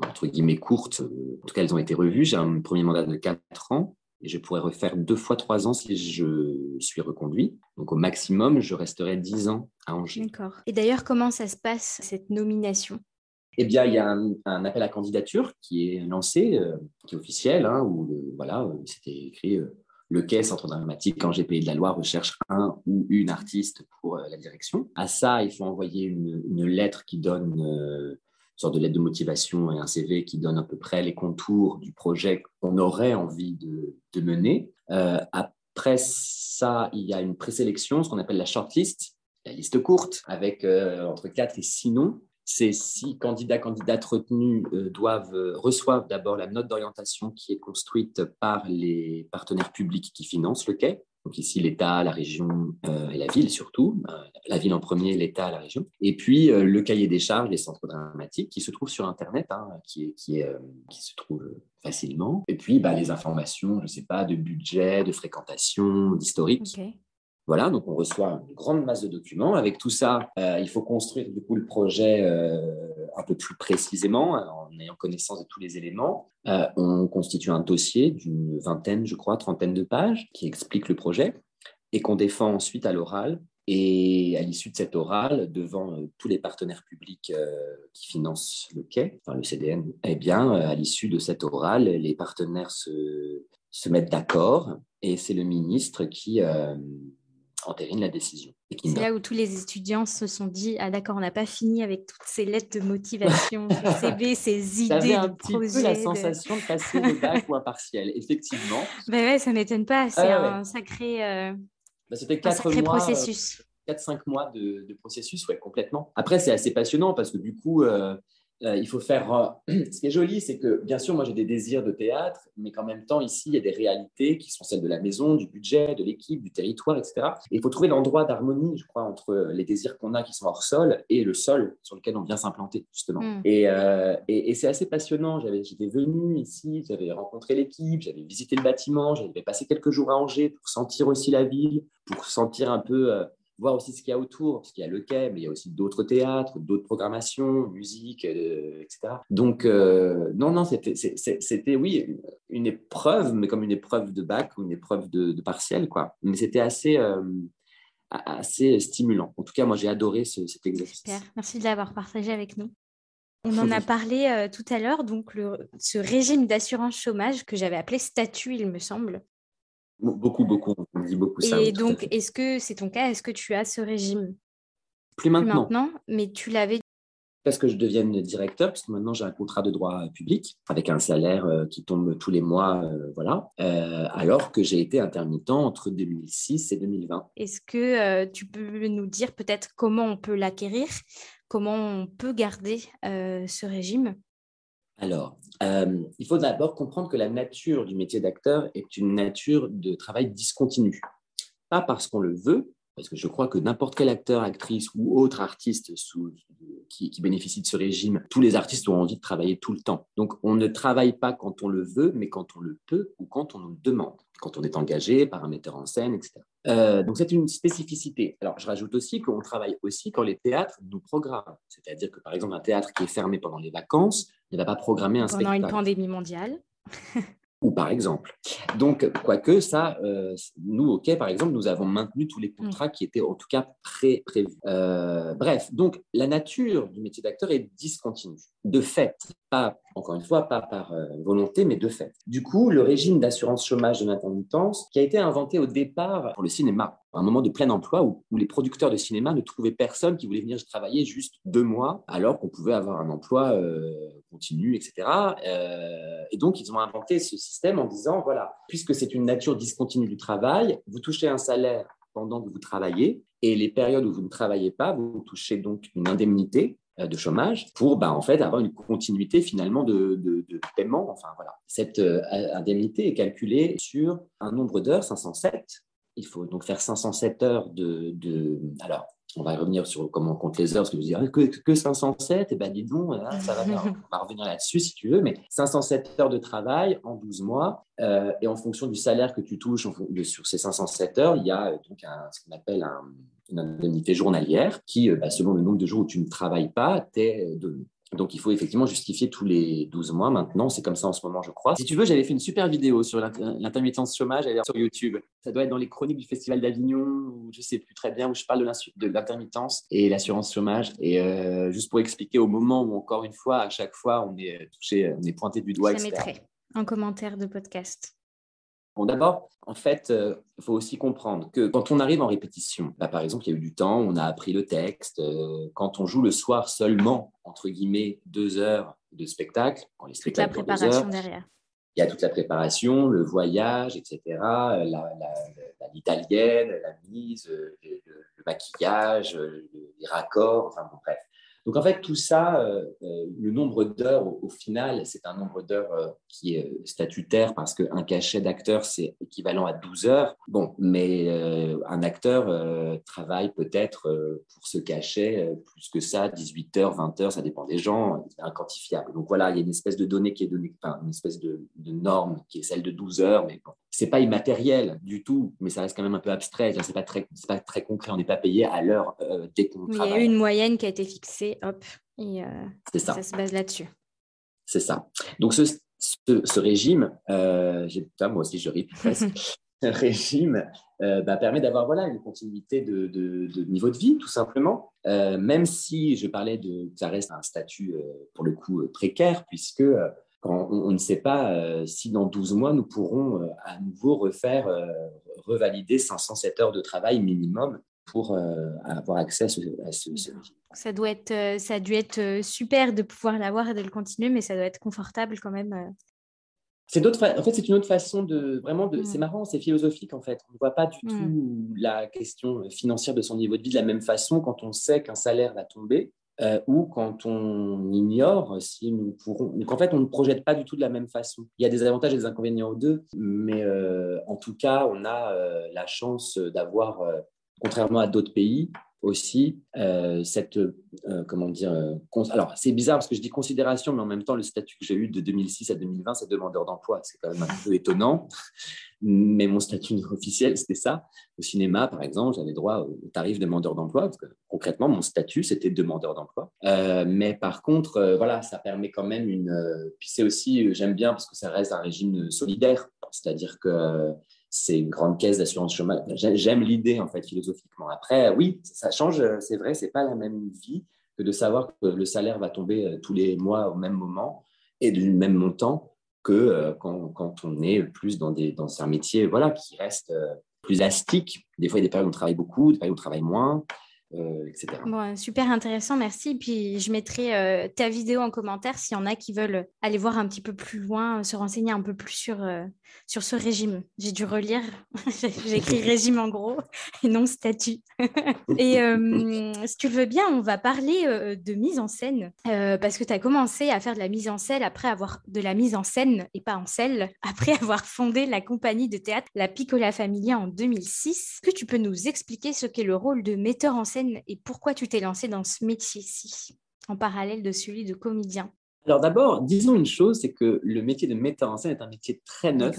entre guillemets courtes. En tout cas, elles ont été revues. J'ai un premier mandat de 4 ans et je pourrais refaire deux fois trois ans si je suis reconduit. Donc au maximum, je resterai dix ans à Angers. D'accord. Et d'ailleurs, comment ça se passe, cette nomination? Eh bien, il y a un, appel à candidature qui est lancé, euh, qui est officiel, hein, où voilà, c'était écrit euh, le Quai Centre Dramatique Angers Pays de la Loire recherche un ou une artiste pour euh, la direction. À ça, il faut envoyer une, une lettre qui donne sorte de lettre de motivation et un CV qui donne à peu près les contours du projet qu'on aurait envie de, mener. Euh, après ça, il y a une présélection, ce qu'on appelle la shortlist, la liste courte, avec euh, entre 4 et 6 noms. Ces six candidats, candidates retenus euh, doivent, reçoivent d'abord la note d'orientation qui est construite par les partenaires publics qui financent le quai. Donc ici, l'État, la région euh, et la ville surtout. Euh, la ville en premier, l'État, la région. Et puis euh, le cahier des charges des centres dramatiques qui se trouve sur Internet, hein, qui, se trouve facilement. Et puis bah, les informations, je ne sais pas, de budget, de fréquentation, d'historique. Voilà, donc on reçoit une grande masse de documents. Avec tout ça, euh, il faut construire du coup le projet euh, un peu plus précisément euh, en ayant connaissance de tous les éléments. on constitue un dossier d'une vingtaine, je crois, trentaine de pages qui explique le projet et qu'on défend ensuite à l'oral. Et à l'issue de cet oral, devant tous les partenaires publics qui financent le quai, enfin le CDN, eh bien, à l'issue de cet oral, les partenaires se mettent d'accord et c'est le ministre qui entérine la décision. C'est là où tous les étudiants se sont dit Ah, d'accord, on n'a pas fini avec toutes ces lettres de motivation, ces <laughs> CV, ces idées un de petit Peu la sensation de passer le bac ou un partiel, effectivement. <laughs> Ben ouais, ça m'étonne pas. C'est un sacré, euh, bah, quatre mois, processus. 4-5 mois de, processus, ouais, complètement. Après, c'est assez passionnant parce que du coup, euh, euh, il faut faire. Euh, <clears throat> ce qui est joli, c'est que bien sûr, moi j'ai des désirs de théâtre, mais qu'en même temps, ici, il y a des réalités qui sont celles de la maison, du budget, de l'équipe, du territoire, etc. Et il faut trouver l'endroit d'harmonie, je crois, entre les désirs qu'on a qui sont hors sol et le sol sur lequel on vient s'implanter, justement. Hmm. Euh, et, et, c'est assez passionnant. J'étais venu ici, j'avais rencontré l'équipe, j'avais visité le bâtiment, j'avais passé quelques jours à Angers pour sentir aussi la ville, pour sentir un peu voir aussi ce qu'il y a autour, parce qu'il y a le quai, mais il y a aussi d'autres théâtres, d'autres programmations, musique, euh, etc. Donc, euh, non, non, c'était, oui, une épreuve, mais comme une épreuve de bac ou une épreuve de, partiel, quoi. Mais c'était assez, euh, assez stimulant. En tout cas, moi, j'ai adoré cet exercice. Super, merci de l'avoir partagé avec nous. On en a <laughs> parlé tout à l'heure, donc le, ce régime d'assurance chômage que j'avais appelé statut, il me semble. Beaucoup, beaucoup. On dit beaucoup ça. Et donc, est-ce que c'est ton cas? Est-ce que tu as ce régime? Plus maintenant. Plus maintenant, mais tu l'avais. Parce que je devienne directeur, parce que maintenant j'ai un contrat de droit public avec un salaire euh, qui tombe tous les mois, euh, voilà. Euh, alors que j'ai été intermittent entre 2006 et 2020. Est-ce que tu peux nous dire peut-être comment on peut l'acquérir, comment on peut garder ce régime? Alors, euh, il faut d'abord comprendre que la nature du métier d'acteur est une nature de travail discontinu. Pas parce qu'on le veut, parce que je crois que n'importe quel acteur, actrice ou autre artiste qui, bénéficie de ce régime, tous les artistes ont envie de travailler tout le temps. Donc, on ne travaille pas quand on le veut, mais quand on le peut ou quand on nous demande, quand on est engagé par un metteur en scène, etc. Euh, donc c'est une spécificité. Alors je rajoute aussi qu'on travaille aussi quand les théâtres nous programment. C'est-à-dire que par exemple un théâtre qui est fermé pendant les vacances ne va pas programmer un spectacle. Pendant une pandémie mondiale. ou par exemple. Donc, quoique ça, euh, nous, au par exemple, nous avons maintenu tous les mm. contrats qui étaient en tout cas pré prévus. Euh, bref, donc la nature du métier d'acteur est discontinue. De fait, pas, encore une fois, pas par euh, volonté, mais de fait. Du coup, le régime d'assurance chômage de l'intermittence, qui a été inventé au départ pour le cinéma, un moment de plein emploi où, les producteurs de cinéma ne trouvaient personne qui voulait venir travailler juste deux mois, alors qu'on pouvait avoir un emploi euh, continu, etc. Euh, et donc, ils ont inventé ce système en disant, voilà, puisque c'est une nature discontinue du travail, vous touchez un salaire pendant que vous travaillez, et les périodes où vous ne travaillez pas, vous touchez donc une indemnité de chômage pour bah, en fait avoir une continuité finalement de, de, de paiement. Enfin voilà, cette indemnité est calculée sur un nombre d'heures 507 il faut donc faire 507 heures de, alors, on va revenir sur comment on compte les heures, parce que vous direz que, que 507, et ben dis donc, hein, ça va, <laughs> on va revenir là-dessus si tu veux, mais 507 heures de travail en 12 mois, euh, et en fonction du salaire que tu touches sur ces 507 heures, il y a donc ce qu'on appelle une indemnité journalière qui, bah, selon le nombre de jours où tu ne travailles pas, t'est donnée. Donc, il faut effectivement justifier tous les 12 mois maintenant. C'est comme ça en ce moment, je crois. Si tu veux, j'avais fait une super vidéo sur l'intermittence chômage sur YouTube. Ça doit être dans les chroniques du Festival d'Avignon, ou je sais plus très bien, où je parle de l'intermittence et l'assurance chômage. Et euh, juste pour expliquer au moment où, encore une fois, à chaque fois, on est touché, on est pointé du doigt. Je mettrai en commentaire de podcast. Bon, d'abord, en fait, il euh, faut aussi comprendre que quand on arrive en répétition, là, par exemple, il y a eu du temps, on a appris le texte. Euh, quand on joue le soir seulement, entre guillemets, deux heures de spectacle, quand les toute la préparation derrière. Il y a toute la préparation, le voyage, etc., l'italienne, la, la, mise, le, le maquillage, les raccords, enfin bon, bref. Donc en fait, tout ça, euh, euh, le nombre d'heures au, final, c'est un nombre d'heures euh, qui est statutaire parce qu'un cachet d'acteur, c'est équivalent à 12 heures. Bon, mais un acteur travaille peut-être pour ce cachet plus que ça, 18 heures, 20 heures, ça dépend des gens, c'est inquantifiable. Donc voilà, il y a une espèce de donnée qui est donnée, enfin, une espèce de, de norme qui est celle de 12 heures, mais bon, c'est pas immatériel du tout, mais ça reste quand même un peu abstrait. C'est pas très, pas très concret. On n'est pas payé à l'heure dès qu'on Il y a eu une moyenne qui a été fixée, hop, et euh, ça. se base là-dessus. C'est ça. Donc ce, ce, régime, euh, moi aussi je ris <laughs> presque. ce régime euh, bah, permet d'avoir voilà une continuité de, de, niveau de vie, tout simplement. même si je parlais de, ça reste un statut pour le coup précaire, puisque on, ne sait pas si dans 12 mois, nous pourrons à nouveau refaire, revalider 507 heures de travail minimum pour avoir accès à ce. Ça doit être, ça a dû être super de pouvoir l'avoir et de le continuer, mais ça doit être confortable quand même. C'est en fait, c'est une autre façon de vraiment de. C'est mm. marrant, c'est philosophique en fait. On ne voit pas du mm. tout la question financière de son niveau de vie de la même façon quand on sait qu'un salaire va tomber euh, ou quand on ignore si nous pourrons. Donc en fait, on ne projette pas du tout de la même façon. Il y a des avantages et des inconvénients aux deux, mais euh, en tout cas, on a euh, la chance d'avoir, contrairement à d'autres pays, aussi cette, comment dire, alors c'est bizarre parce que je dis considération, mais en même temps, le statut que j'ai eu de 2006 à 2020, c'est demandeur d'emploi. C'est quand même un peu étonnant mais mon statut officiel, c'était ça. Au cinéma, par exemple, j'avais droit au tarif demandeur d'emploi, parce que concrètement, mon statut, c'était demandeur d'emploi. Euh, mais par contre, euh, voilà, ça permet quand même une... Euh, puis c'est aussi, j'aime bien, parce que ça reste un régime solidaire, c'est-à-dire que c'est une grande caisse d'assurance chômage. J'aime l'idée, en fait, philosophiquement. Après, oui, ça change, c'est vrai, c'est pas la même vie que de savoir que le salaire va tomber tous les mois au même moment et du même montant que euh, quand, quand, on est plus dans, des, dans un métier voilà, qui reste euh, plus élastique. Des fois, il y a des périodes où on travaille beaucoup, des périodes où on travaille moins. Euh, etc. Bon, super intéressant, merci. Puis je mettrai euh, ta vidéo en commentaire s'il y en a qui veulent aller voir un petit peu plus loin, se renseigner un peu plus sur, euh, sur ce régime. J'ai dû relire, <laughs> j'ai écrit <laughs> régime en gros et non statut. <laughs> et si tu le veux bien, on va parler de mise en scène parce que tu as commencé à faire de la mise en scène après avoir de la mise en scène et pas en selle, après avoir fondé la compagnie de théâtre La Piccola Familia en 2006. Est-ce que tu peux nous expliquer ce qu'est le rôle de metteur en scène et pourquoi tu t'es lancé dans ce métier-ci, en parallèle de celui de comédien? Alors d'abord, disons une chose, c'est que le métier de metteur en scène est un métier très neuf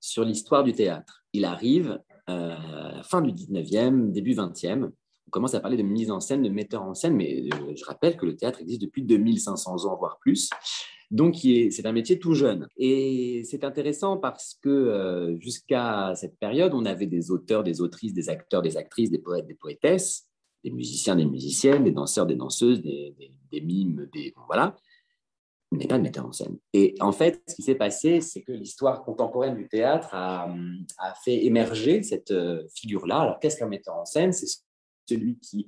sur l'histoire du théâtre. Il arrive euh, à la fin du 19e, début 20e. On commence à parler de mise en scène, de metteur en scène, mais euh, je rappelle que le théâtre existe depuis 2500 ans, voire plus. Donc, c'est un métier tout jeune. Et c'est intéressant parce que euh, jusqu'à cette période, on avait des auteurs, des autrices, des acteurs, des actrices, des poètes, des poétesses des musiciens, des musiciennes, des danseurs, des danseuses, des, mimes, des voilà, mais pas de metteur en scène. Et en fait, ce qui s'est passé, c'est que l'histoire contemporaine du théâtre a, fait émerger cette euh, figure-là. Alors, qu'est-ce qu'un metteur en scène? C'est celui qui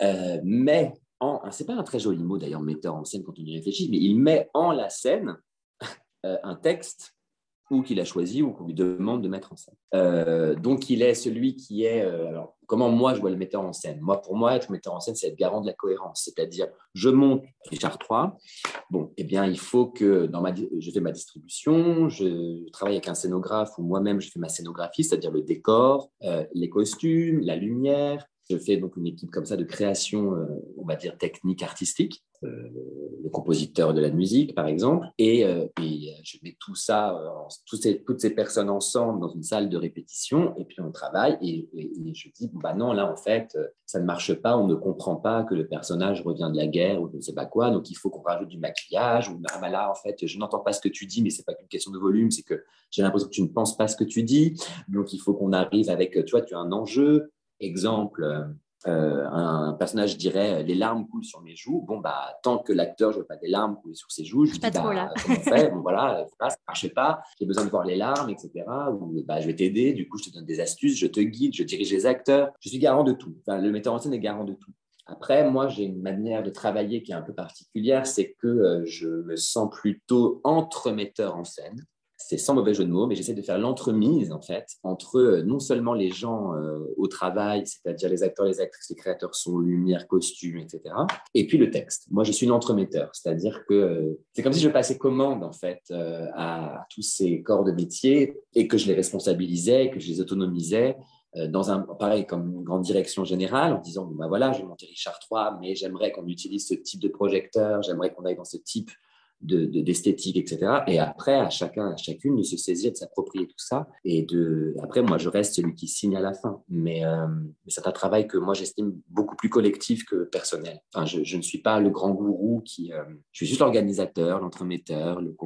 euh, met en, c'est pas un très joli mot d'ailleurs, metteur en scène quand on y réfléchit, mais il met en la scène <laughs> euh, un texte qu'il a choisi ou qu'on lui demande de mettre en scène. Euh, donc, il est celui qui est. Euh, alors, comment moi je vois le metteur en scène? Moi, pour moi, être metteur en scène, c'est être garant de la cohérence. C'est-à-dire, je monte Richard III. Bon, eh bien, il faut que dans ma, je fais ma distribution, je travaille avec un scénographe ou moi-même je fais ma scénographie, c'est-à-dire le décor, euh, les costumes, la lumière, Je fais donc une équipe comme ça de création, euh, on va dire technique, artistique. Euh, le compositeur de la musique, par exemple, et, euh, je mets tout ça, toutes ces personnes ensemble dans une salle de répétition, et puis on travaille, et, je dis, bah non, là, en fait, ça ne marche pas, on ne comprend pas que le personnage revient de la guerre ou je ne sais pas quoi, donc il faut qu'on rajoute du maquillage, ou ah, bah là, en fait, je n'entends pas ce que tu dis, mais c'est pas qu'une question de volume, c'est que j'ai l'impression que tu ne penses pas ce que tu dis, donc il faut qu'on arrive avec, tu vois, tu as un enjeu, Exemple, euh, un personnage dirait les larmes coulent sur mes joues. Bon, bah, tant que l'acteur, je veux pas des larmes couler sur ses joues, je dis, bah, comment on fait? Bon, voilà, ça ne marche pas, j'ai besoin de voir les larmes, etc. Ou, bah, je vais t'aider, du coup, je te donne des astuces, je te guide, je dirige les acteurs. Je suis garant de tout. Enfin, le metteur en scène est garant de tout. Après, moi, j'ai une manière de travailler qui est un peu particulière, c'est que euh, je me sens plutôt entre metteurs en scène c'est sans mauvais jeu de mots, mais j'essaie de faire l'entremise en fait entre euh, non seulement les gens euh, au travail, c'est-à-dire les acteurs, les actrices, les créateurs son, lumière, costume, etc. Et puis le texte. Moi, je suis l'entremetteur, c'est-à-dire que euh, c'est comme si je passais commande en fait à tous ces corps de métier et que je les responsabilisais, que je les autonomisais dans un pareil comme une grande direction générale en disant bon ben voilà je vais monter Richard III mais j'aimerais qu'on utilise ce type de projecteur j'aimerais qu'on aille dans ce type d'esthétique, etc. Et après, à chacun, à chacune de se saisir, de s'approprier tout ça. Et de, après, moi, je reste celui qui signe à la fin. Mais, euh, c'est un travail que moi, j'estime beaucoup plus collectif que personnel. Enfin, je, ne suis pas le grand gourou qui. Euh, je suis juste l'organisateur, l'entremetteur, le,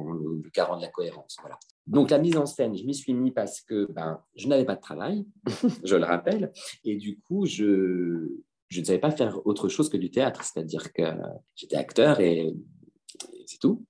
garant de la cohérence. Voilà. Donc, la mise en scène, je m'y suis mis parce que ben, je n'avais pas de travail, <laughs> je le rappelle. Et du coup, je, je ne savais pas faire autre chose que du théâtre. C'est-à-dire que j'étais acteur et c'est tout.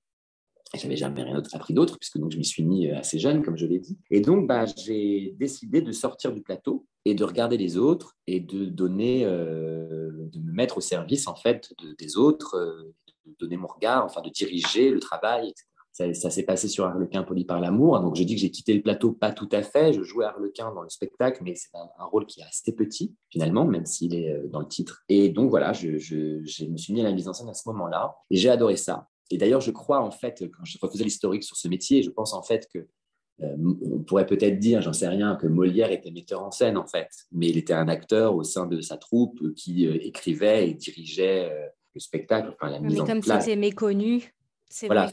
Je n'avais jamais rien appris d'autre, puisque donc je m'y suis mis euh, assez jeune, comme je l'ai dit. Et donc, bah, j'ai décidé de sortir du plateau et de regarder les autres et de donner, euh, de me mettre au service en fait des autres, euh, de donner mon regard, enfin de diriger le travail, ça, s'est passé sur Harlequin poli par l'amour. Donc, je dis que j'ai quitté le plateau, pas tout à fait. Je jouais Harlequin dans le spectacle, mais c'est un, rôle qui est assez petit, finalement, même s'il est dans le titre. Et donc, voilà, je, me suis mis à la mise en scène à ce moment-là. Et j'ai adoré ça. Et d'ailleurs, je crois, en fait, quand je refaisais l'historique sur ce métier, je pense, en fait, que euh, on pourrait peut-être dire, j'en sais rien, que Molière était metteur en scène, en fait. Mais il était un acteur au sein de sa troupe qui euh, écrivait et dirigeait le spectacle, enfin la mise mais comme c'était méconnu, voilà,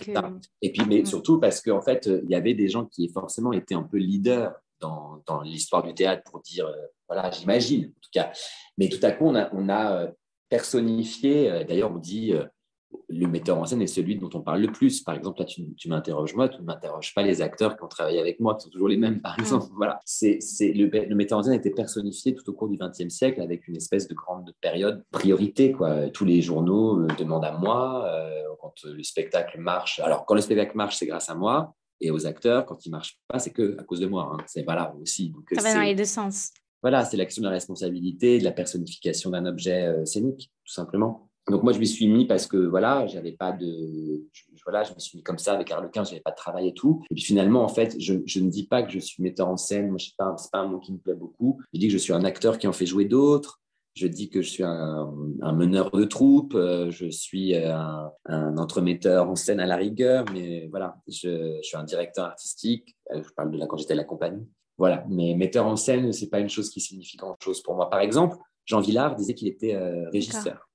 Et puis, mais mm. surtout parce qu'en fait, il y avait des gens qui forcément étaient un peu leaders dans, dans l'histoire du théâtre pour dire, euh, voilà, j'imagine, en tout cas. Mais tout à coup, on a, on a euh, personnifié, euh, d'ailleurs, on dit, le metteur en scène est celui dont on parle le plus. Par exemple, là, tu, m'interroges moi, tu ne m'interroges pas les acteurs qui ont travaillé avec moi, qui sont toujours les mêmes, par exemple. Voilà. C'est, le, le, metteur en scène a été personnifié tout au cours du XXe siècle avec une espèce de grande période priorité. Quoi. Tous les journaux me demandent à moi euh, quand le spectacle marche. Alors, quand le spectacle marche, c'est grâce à moi. Et aux acteurs, quand il ne marche pas, c'est que à cause de moi. Hein. C'est voilà aussi. Donc, Ça va dans les deux sens. Voilà, c'est l'action de la responsabilité, de la personnification d'un objet euh, scénique, tout simplement. Donc moi, je m'y suis mis parce que voilà, j'avais pas de, je, voilà, je me suis mis comme ça avec Harlequin, j'avais pas de travail et tout. Et puis finalement, en fait, je, je ne dis pas que je suis metteur en scène. Moi, je sais pas, c'est pas un mot qui me plaît beaucoup. Je dis que je suis un acteur qui en fait jouer d'autres. Je dis que je suis un, un meneur de troupe. Euh, je suis un, un, entremetteur en scène à la rigueur. Mais voilà, je, je suis un directeur artistique. Euh, je parle de la quand j'étais à la compagnie. Voilà, mais metteur en scène, c'est pas une chose qui signifie grand chose pour moi. Par exemple, Jean Villard disait qu'il était euh, régisseur.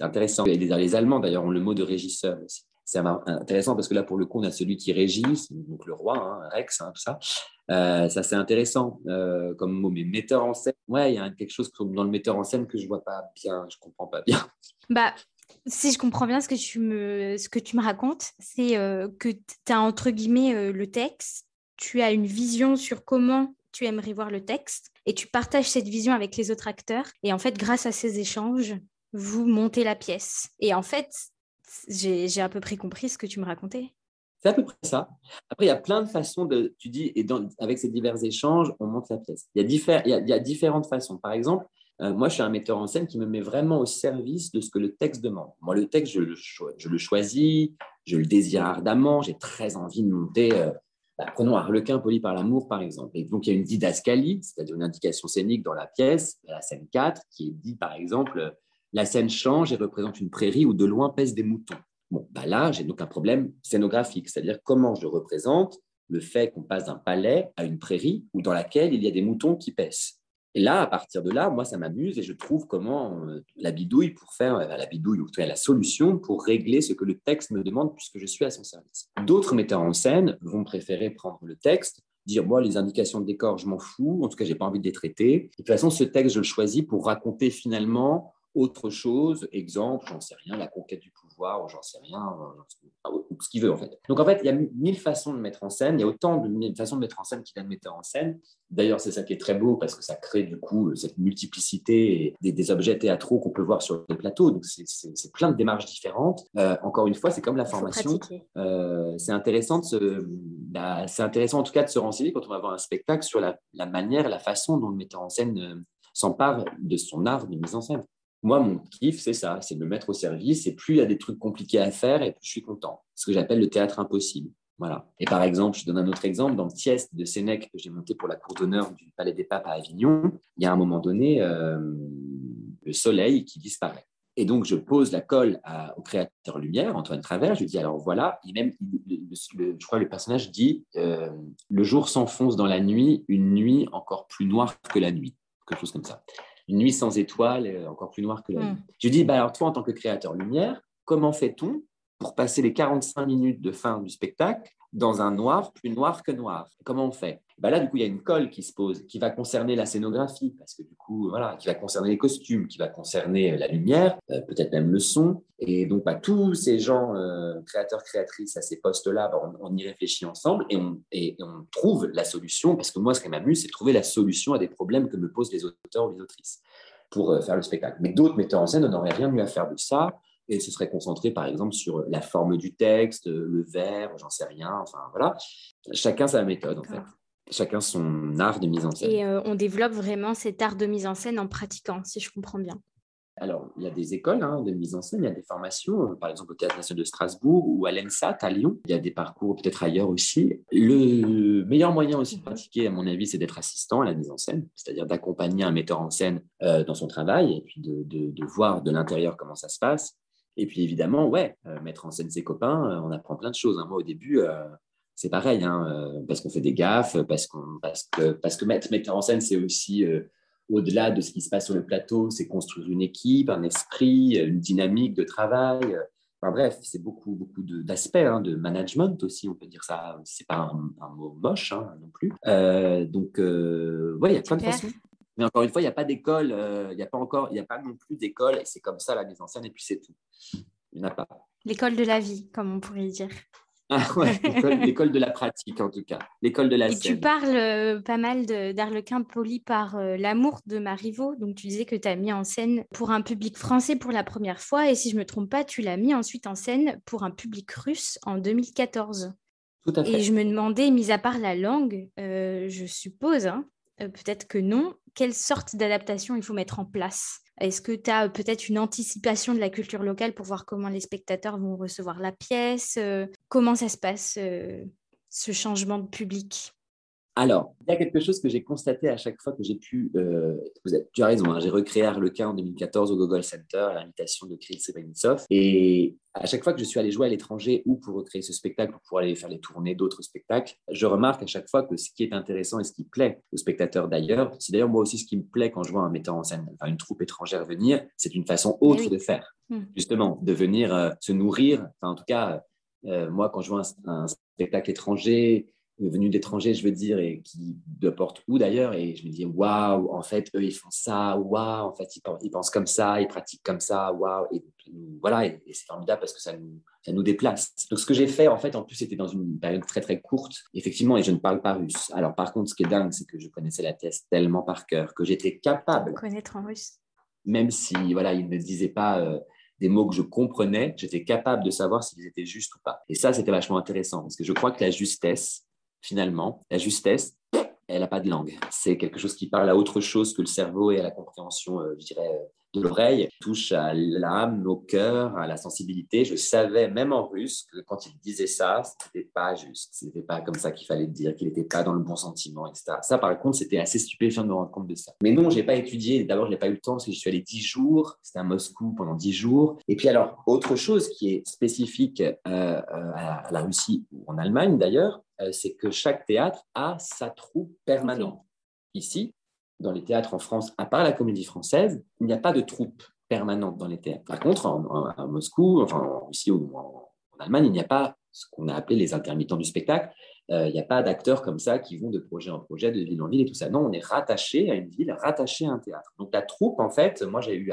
C'est intéressant. Les, Allemands, d'ailleurs, ont le mot de régisseur aussi. C'est intéressant parce que là, pour le coup, on a celui qui régit, donc le roi, hein, Rex, hein, tout ça. Euh, ça, c'est intéressant euh, comme mot. Mais metteur en scène, ouais, il y a quelque chose dans le metteur en scène que je vois pas bien, je comprends pas bien. <laughs> Bah, si je comprends bien ce que tu me, ce que tu me racontes, c'est euh, que tu as entre guillemets le texte, tu as une vision sur comment tu aimerais voir le texte et tu partages cette vision avec les autres acteurs. Et en fait, grâce à ces échanges, vous montez la pièce. Et en fait, j'ai à peu près compris ce que tu me racontais. C'est à peu près ça. Après, il y a plein de façons de. Tu dis, et avec ces divers échanges, on monte la pièce. Il y a, il y a, différentes façons. Par exemple, euh, moi, je suis un metteur en scène qui me met vraiment au service de ce que le texte demande. Moi, le texte, je le, je le choisis, je le désire ardemment, j'ai très envie de monter. Euh, bah, prenons Harlequin poli par l'amour, par exemple. Et donc, il y a une didascalie, c'est-à-dire une indication scénique dans la pièce, la scène 4, qui est dit, par exemple, la scène change et représente une prairie où de loin pèsent des moutons. Bon, bah là, j'ai donc un problème scénographique, c'est-à-dire comment je représente le fait qu'on passe d'un palais à une prairie où dans laquelle il y a des moutons qui pèsent. Et là, à partir de là, moi, ça m'amuse et je trouve comment euh, la bidouille pour faire euh, la bidouille ou la solution pour régler ce que le texte me demande puisque je suis à son service. D'autres metteurs en scène vont préférer prendre le texte, dire moi les indications de décor, je m'en fous, en tout cas, j'ai pas envie de les traiter. De toute façon, ce texte, je le choisis pour raconter finalement autre chose, exemple, j'en sais rien, la conquête du pouvoir, ou j'en sais rien, ou ce qu'il veut en fait. Donc en fait, il y a mille façons de mettre en scène, il y a autant de façons de mettre en scène qu'il y a de metteurs en scène. D'ailleurs, c'est ça qui est très beau parce que ça crée du coup cette multiplicité des, des objets théâtraux qu'on peut voir sur les plateaux. Donc c'est plein de démarches différentes. Euh, encore une fois, c'est comme la formation. Euh, c'est intéressant bah, c'est intéressant en tout cas de se renseigner quand on va voir un spectacle sur la, la manière, la façon dont le metteur en scène euh, s'empare de son art de mise en scène. Moi, mon kiff, c'est ça, c'est de me mettre au service. Et plus il y a des trucs compliqués à faire, et plus je suis content. Ce que j'appelle le théâtre impossible. Voilà. Et par exemple, je donne un autre exemple. Dans le Tieste de Sénèque que j'ai monté pour la cour d'honneur du Palais des Papes à Avignon, il y a un moment donné euh, le soleil qui disparaît. Et donc, je pose la colle au créateur lumière, Antoine Travers. Je lui dis alors voilà, et même, je crois le personnage dit euh, le jour s'enfonce dans la nuit, une nuit encore plus noire que la nuit, quelque chose comme ça une nuit sans étoiles, euh, encore plus noire que la nuit. Hmm. Je dis, bah, alors toi, en tant que créateur lumière, comment fait-on pour passer les 45 minutes de fin du spectacle dans un noir plus noir que noir. Comment on fait? Bah Là, du coup, il y a une colle qui se pose, qui va concerner la scénographie, parce que du coup, voilà, qui va concerner les costumes, qui va concerner euh, la lumière, euh, peut-être même le son. Et donc, bah, tous ces gens, euh, créateurs, créatrices à ces postes-là, bah, on, y réfléchit ensemble et on, trouve la solution, parce que moi, ce qui m'amuse, c'est trouver la solution à des problèmes que me posent les auteurs ou les autrices pour faire le spectacle. Mais d'autres metteurs en scène n'auraient rien mieux à faire de ça et se serait concentré par exemple sur la forme du texte, le vers, j'en sais rien, enfin voilà. Chacun sa méthode en fait. Chacun son art de mise en scène. Et euh, on développe vraiment cet art de mise en scène en pratiquant, si je comprends bien. Alors, il y a des écoles hein, de mise en scène, il y a des formations, euh, par exemple au Théâtre national de Strasbourg ou à l'ENSAT à Lyon. Il y a des parcours peut-être ailleurs aussi. Le meilleur moyen aussi de mhm. pratiquer, à mon avis, c'est d'être assistant à la mise en scène, c'est-à-dire d'accompagner un metteur en scène euh, dans son travail et puis de, de voir de l'intérieur comment ça se passe. Et puis évidemment, ouais, euh, mettre en scène ses copains, euh, on apprend plein de choses. Hein. Moi, au début, euh, c'est pareil, hein, parce qu'on fait des gaffes, parce, qu'on, parce, que, parce que mettre, mettre en scène, c'est aussi, au-delà de ce qui se passe sur le plateau, c'est construire une équipe, un esprit, une dynamique de travail. Enfin, bref, c'est beaucoup, beaucoup d'aspects, hein, de management aussi, on peut dire ça. C'est pas un, mot moche non plus. donc, ouais, il y a plein de façons. Mais encore une fois, il n'y a pas d'école, euh, il n'y a pas encore, il n'y a pas non plus d'école, et c'est comme ça la mise en scène, et puis c'est tout. Il n'y en a pas. L'école de la vie, comme on pourrait dire. Ah ouais, l'école <laughs> de la pratique en tout cas, l'école de la et Tu parles euh, pas mal d'Arlequin poli par euh, l'amour de Marivaux. Donc tu disais que tu as mis en scène pour un public français pour la première fois. Et si je ne me trompe pas, tu l'as mis ensuite en scène pour un public russe en 2014. Tout à fait. Et je me demandais, mis à part la langue, je suppose, hein, peut-être que non, quelle sorte d'adaptation il faut mettre en place? Est-ce que tu as peut-être une anticipation de la culture locale pour voir comment les spectateurs vont recevoir la pièce euh, Comment ça se passe, euh, ce changement de public? Alors, il y a quelque chose que j'ai constaté à chaque fois que j'ai pu. Euh, vous tu as raison, hein, j'ai recréé Arlequin en 2014 au Google Center à l'invitation de Kirill Semenitsov. Et à chaque fois que je suis allé jouer à l'étranger ou pour recréer ce spectacle, ou pour aller faire les tournées d'autres spectacles, je remarque à chaque fois que ce qui est intéressant et ce qui plaît aux spectateurs d'ailleurs, c'est d'ailleurs moi aussi ce qui me plaît quand je vois un metteur en scène, enfin une troupe étrangère venir, c'est une façon autre de faire, hmm. justement, de venir euh, se nourrir. Enfin, en tout cas, euh, moi, quand je vois un spectacle étranger, venu d'étrangers, je veux dire, et qui de porte où d'ailleurs, et je me dis, waouh, en fait, eux, ils font ça, waouh, en fait, ils, pensent comme ça, ils pratiquent comme ça, waouh, et voilà, et, c'est formidable parce que ça nous, ça nous déplace. Donc, ce que j'ai fait, en fait, en plus, c'était dans une période très, très courte, effectivement, et je ne parle pas russe. Alors, par contre, ce qui est dingue, c'est que je connaissais la thèse tellement par cœur que j'étais capable. Connaître en russe. Même si, voilà, ils ne disaient pas. Euh, des mots que je comprenais, j'étais capable de savoir s'ils étaient justes ou pas. Et ça, c'était vachement intéressant parce que je crois que la justesse, finalement. La justesse, elle n'a pas de langue. C'est quelque chose qui parle à autre chose que le cerveau et à la compréhension, euh, je dirais, euh, de l'oreille, touche à l'âme, au cœur, à la sensibilité. Je savais, même en russe, que quand il disait ça, ce n'était pas juste. Ce n'était pas comme ça qu'il fallait dire, qu'il n'était pas dans le bon sentiment, etc. Ça, par contre, c'était assez stupéfiant de me rendre compte de ça. Mais non, je n'ai pas étudié. D'abord, je n'ai pas eu le temps parce que je suis allé dix jours. C'était à Moscou pendant dix jours. Et puis, alors, autre chose qui est spécifique euh, à la Russie ou en Allemagne d'ailleurs, c'est que chaque théâtre a sa troupe permanente. Ici, dans les théâtres en France, à part la comédie française, il n'y a pas de troupe permanente dans les théâtres. Par contre, en, Moscou, enfin en Russie ou en, Allemagne, il n'y a pas ce qu'on a appelé les intermittents du spectacle. Euh, il n'y a pas d'acteurs comme ça qui vont de projet en projet, de ville en ville et tout ça. Non, on est rattaché à une ville, rattaché à un théâtre. Donc la troupe, en fait, moi j'ai eu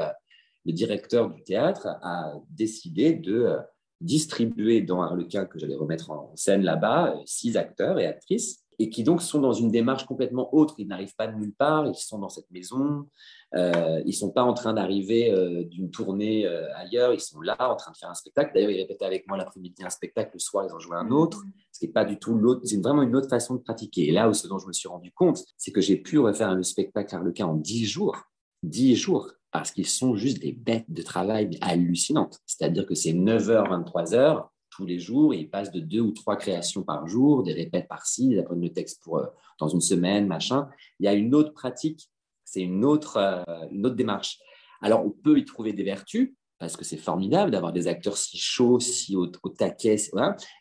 le directeur du théâtre a décidé de euh, distribuer dans Harlequin, que j'allais remettre en scène là-bas, euh, six acteurs et actrices et qui donc sont dans une démarche complètement autre. Ils n'arrivent pas de nulle part, ils sont dans cette maison, euh, ils ne sont pas en train d'arriver euh, d'une tournée euh, ailleurs, ils sont là en train de faire un spectacle. D'ailleurs, ils répétaient avec moi l'après-midi un spectacle, le soir, ils en jouaient un autre, ce qui n'est pas du tout l'autre, c'est vraiment une autre façon de pratiquer. Et là où ce dont je me suis rendu compte, c'est que j'ai pu refaire le spectacle Harlequin en dix jours. Dix jours, parce qu'ils sont juste des bêtes de travail hallucinantes. C'est-à-dire que c'est 9h, 23h, tous les jours. Et ils passent de deux ou trois créations par jour, des répètes par-ci, ils apprennent le texte pour, euh, dans une semaine, machin. Il y a une autre pratique, c'est une autre, euh, une autre démarche. Alors, on peut y trouver des vertus, parce que c'est formidable d'avoir des acteurs si chauds, si au, taquet,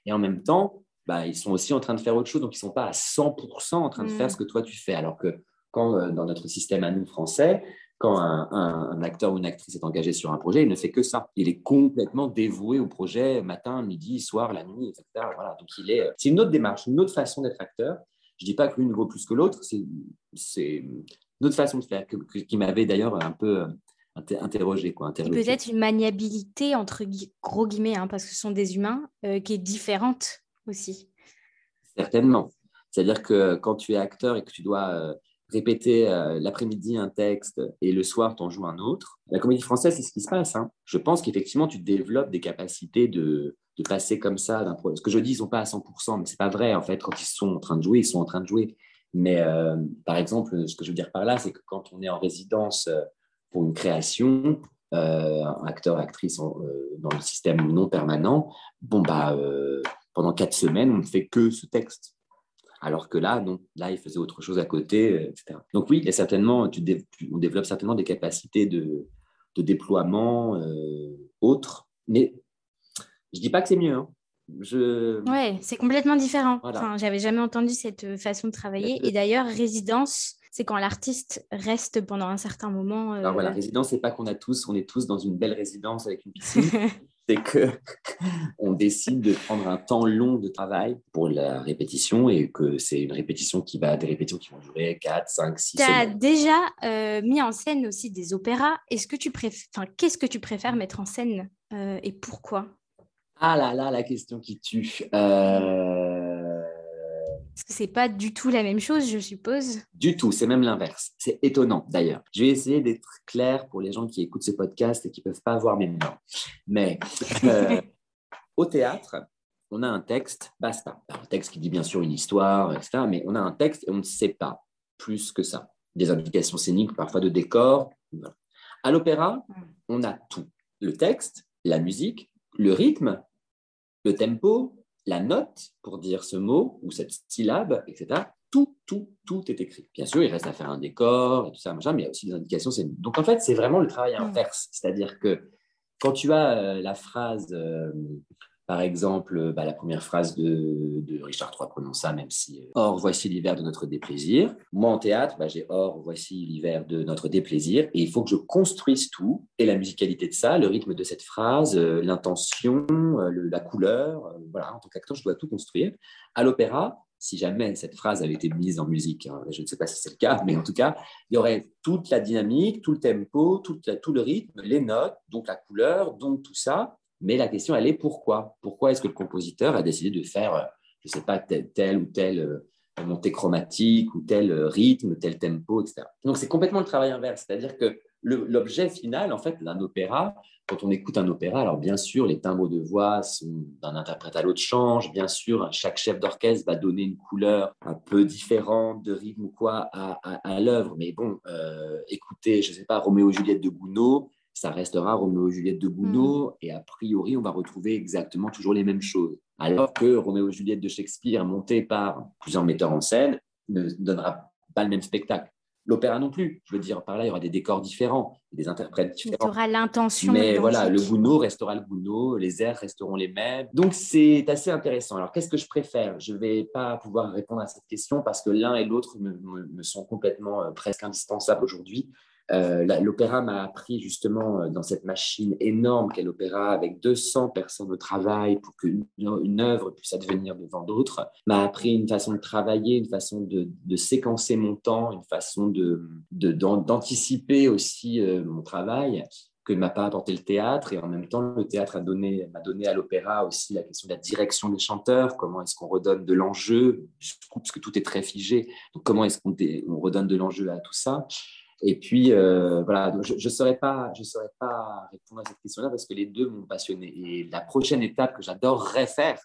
et en même temps, bah, ils sont aussi en train de faire autre chose, donc ils ne sont pas à 100% en train de faire mm. ce que toi tu fais. Alors que quand, euh, dans notre système à nous français, quand un, acteur ou une actrice est engagé sur un projet, il ne fait que ça. Il est complètement dévoué au projet matin, midi, soir, la nuit, etc. Voilà. Donc il est, c'est une autre démarche, une autre façon d'être acteur. Je ne dis pas que l'une vaut plus que l'autre, c'est, une autre façon de faire qui m'avait d'ailleurs un peu euh, interrogé. Quoi, peut-être une maniabilité, entre gros guillemets, hein, parce que ce sont des humains, euh, qui est différente aussi. Certainement. C'est-à-dire que quand tu es acteur et que tu dois euh, répéter euh, l'après-midi un texte et le soir, tu en joues un autre. La comédie française, c'est ce qui se passe. Hein. Je pense qu'effectivement, tu développes des capacités de, passer comme ça Ce que je dis, ils sont pas à 100%, mais c'est pas vrai. En fait, quand ils sont en train de jouer, ils sont en train de jouer. Mais euh, par exemple, ce que je veux dire par là, c'est que quand on est en résidence euh, pour une création, acteur, actrice dans le système non permanent, bon, bah, pendant quatre semaines, on ne fait que ce texte. Alors que là, non, là, il faisait autre chose à côté, euh, etc. Donc oui, certainement, tu on développe certainement des capacités de, déploiement euh, autres, mais je dis pas que c'est mieux. Hein. Je... Ouais, c'est complètement différent. Enfin, j'avais jamais entendu cette euh, façon de travailler. Et d'ailleurs, résidence, c'est quand l'artiste reste pendant un certain moment. Alors voilà, résidence, c'est pas qu'on a tous, on est tous dans une belle résidence avec une piscine. <laughs> c'est que <laughs> on décide de prendre un temps long de travail pour la répétition et que c'est une répétition qui va des répétitions qui vont durer 4, 5, 6 Tu as déjà euh, mis en scène aussi des opéras. Est-ce que tu préfères qu'est-ce que tu préfères mettre en scène euh, et pourquoi? Ah là là, la question qui tue. Euh parce que c'est pas du tout la même chose, je suppose. Du tout, c'est même l'inverse. C'est étonnant d'ailleurs. Je vais essayer d'être clair pour les gens qui écoutent ce podcast et qui peuvent pas voir mes mains. Mais euh, <laughs> au théâtre, on a un texte, basta. Un texte qui dit bien sûr une histoire, etc. Mais on a un texte et on ne sait pas plus que ça. Des indications scéniques, parfois de décor. À l'opéra, hmm. on a tout. Le texte, la musique, le rythme, le tempo, la note pour dire ce mot ou cette syllabe, etc. Tout, tout, tout est écrit. Bien sûr, il reste à faire un décor et tout ça, mais il y a aussi des indications. Donc en fait, c'est vraiment le travail inverse. C'est-à-dire que quand tu as euh, la phrase euh, par exemple, bah, la première phrase de, Richard III prononce ça, même si euh, Or, voici l'hiver de notre déplaisir. Moi, en théâtre, bah, j'ai Or, voici l'hiver de notre déplaisir. Et il faut que je construise tout, et la musicalité de ça, le rythme de cette phrase, euh, l'intention, euh, la couleur. voilà, en tant qu'acteur, je dois tout construire. À l'opéra, si jamais cette phrase avait été mise en musique, hein, je ne sais pas si c'est le cas, mais en tout cas, il y aurait toute la dynamique, tout le tempo, tout le rythme, les notes, donc la couleur, donc tout ça. Mais la question, elle est pourquoi? Pourquoi est-ce que le compositeur a décidé de faire, euh, je ne sais pas, tel, ou tel euh, montée chromatique ou tel euh, rythme, tel tempo, etc. Donc, c'est complètement le travail inverse. C'est-à-dire que l'objet final, en fait, d'un opéra, quand on écoute un opéra, alors bien sûr, les timbres de voix d'un interprète à l'autre changent. Bien sûr, chaque chef d'orchestre va donner une couleur un peu différente de rythme ou quoi à, à, l'œuvre. Mais bon, écoutez, je ne sais pas, Roméo et Juliette de Gounod, ça restera Roméo et Juliette de Gounod, mm. et a priori, on va retrouver exactement toujours les mêmes choses. Alors que Roméo et Juliette de Shakespeare, monté par plusieurs metteurs en scène, ne donnera pas le même spectacle. L'opéra non plus. Je veux dire, par là, il y aura des décors différents, des interprètes différents. Tu auras l'intention. Mais voilà, le Gounod restera le Gounod, les airs resteront les mêmes. Donc, c'est assez intéressant. Alors, qu'est-ce que je préfère? Je ne vais pas pouvoir répondre à cette question parce que l'un et l'autre me, me, sont complètement euh, presque indispensables aujourd'hui. Euh, l'opéra m'a appris justement euh, dans cette machine énorme qu'est l'opéra, avec 200 personnes au travail pour qu'une une œuvre puisse advenir devant d'autres, m'a appris une façon de travailler, une façon de, séquencer mon temps, une façon d'anticiper aussi euh, mon travail que ne m'a pas apporté le théâtre. Et en même temps, le théâtre m'a donné, donné à l'opéra aussi la question de la direction des chanteurs, comment est-ce qu'on redonne de l'enjeu, parce que tout est très figé. Donc, comment est-ce qu'on redonne de l'enjeu à tout ça? Et puis, euh, voilà, je ne saurais, pas, je saurais pas répondre à cette question-là parce que les deux m'ont passionné. Et la prochaine étape que j'adorerais faire,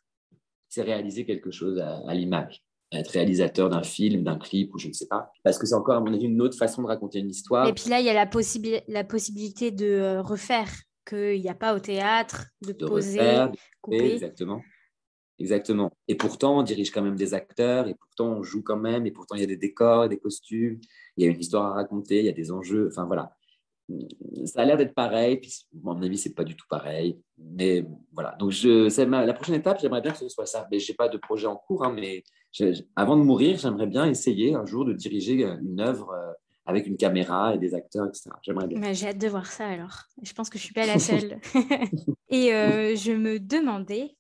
c'est réaliser quelque chose à, l'image. Être réalisateur d'un film, d'un clip ou je ne sais pas. Parce que c'est encore, à mon avis, une autre façon de raconter une histoire. Et puis là, il y a la, la possibilité de euh, refaire, qu'il n'y a pas au théâtre, de, poser, refaire, couper. Exactement. Exactement. Et pourtant, on dirige quand même des acteurs, et pourtant, on joue quand même, et pourtant, il y a des décors, des costumes, il y a une histoire à raconter, il y a des enjeux. Enfin, voilà. Ça a l'air d'être pareil, puis à mon avis, c'est pas du tout pareil. Mais voilà. Donc, je, la prochaine étape, j'aimerais bien que ce soit ça. Mais je n'ai pas de projet en cours, hein, mais avant de mourir, j'aimerais bien essayer un jour de diriger une œuvre euh, avec une caméra et des acteurs, etc. J'aimerais bien. J'ai hâte de voir ça alors. Je pense que je suis pas la seule. <laughs> et euh, je me demandais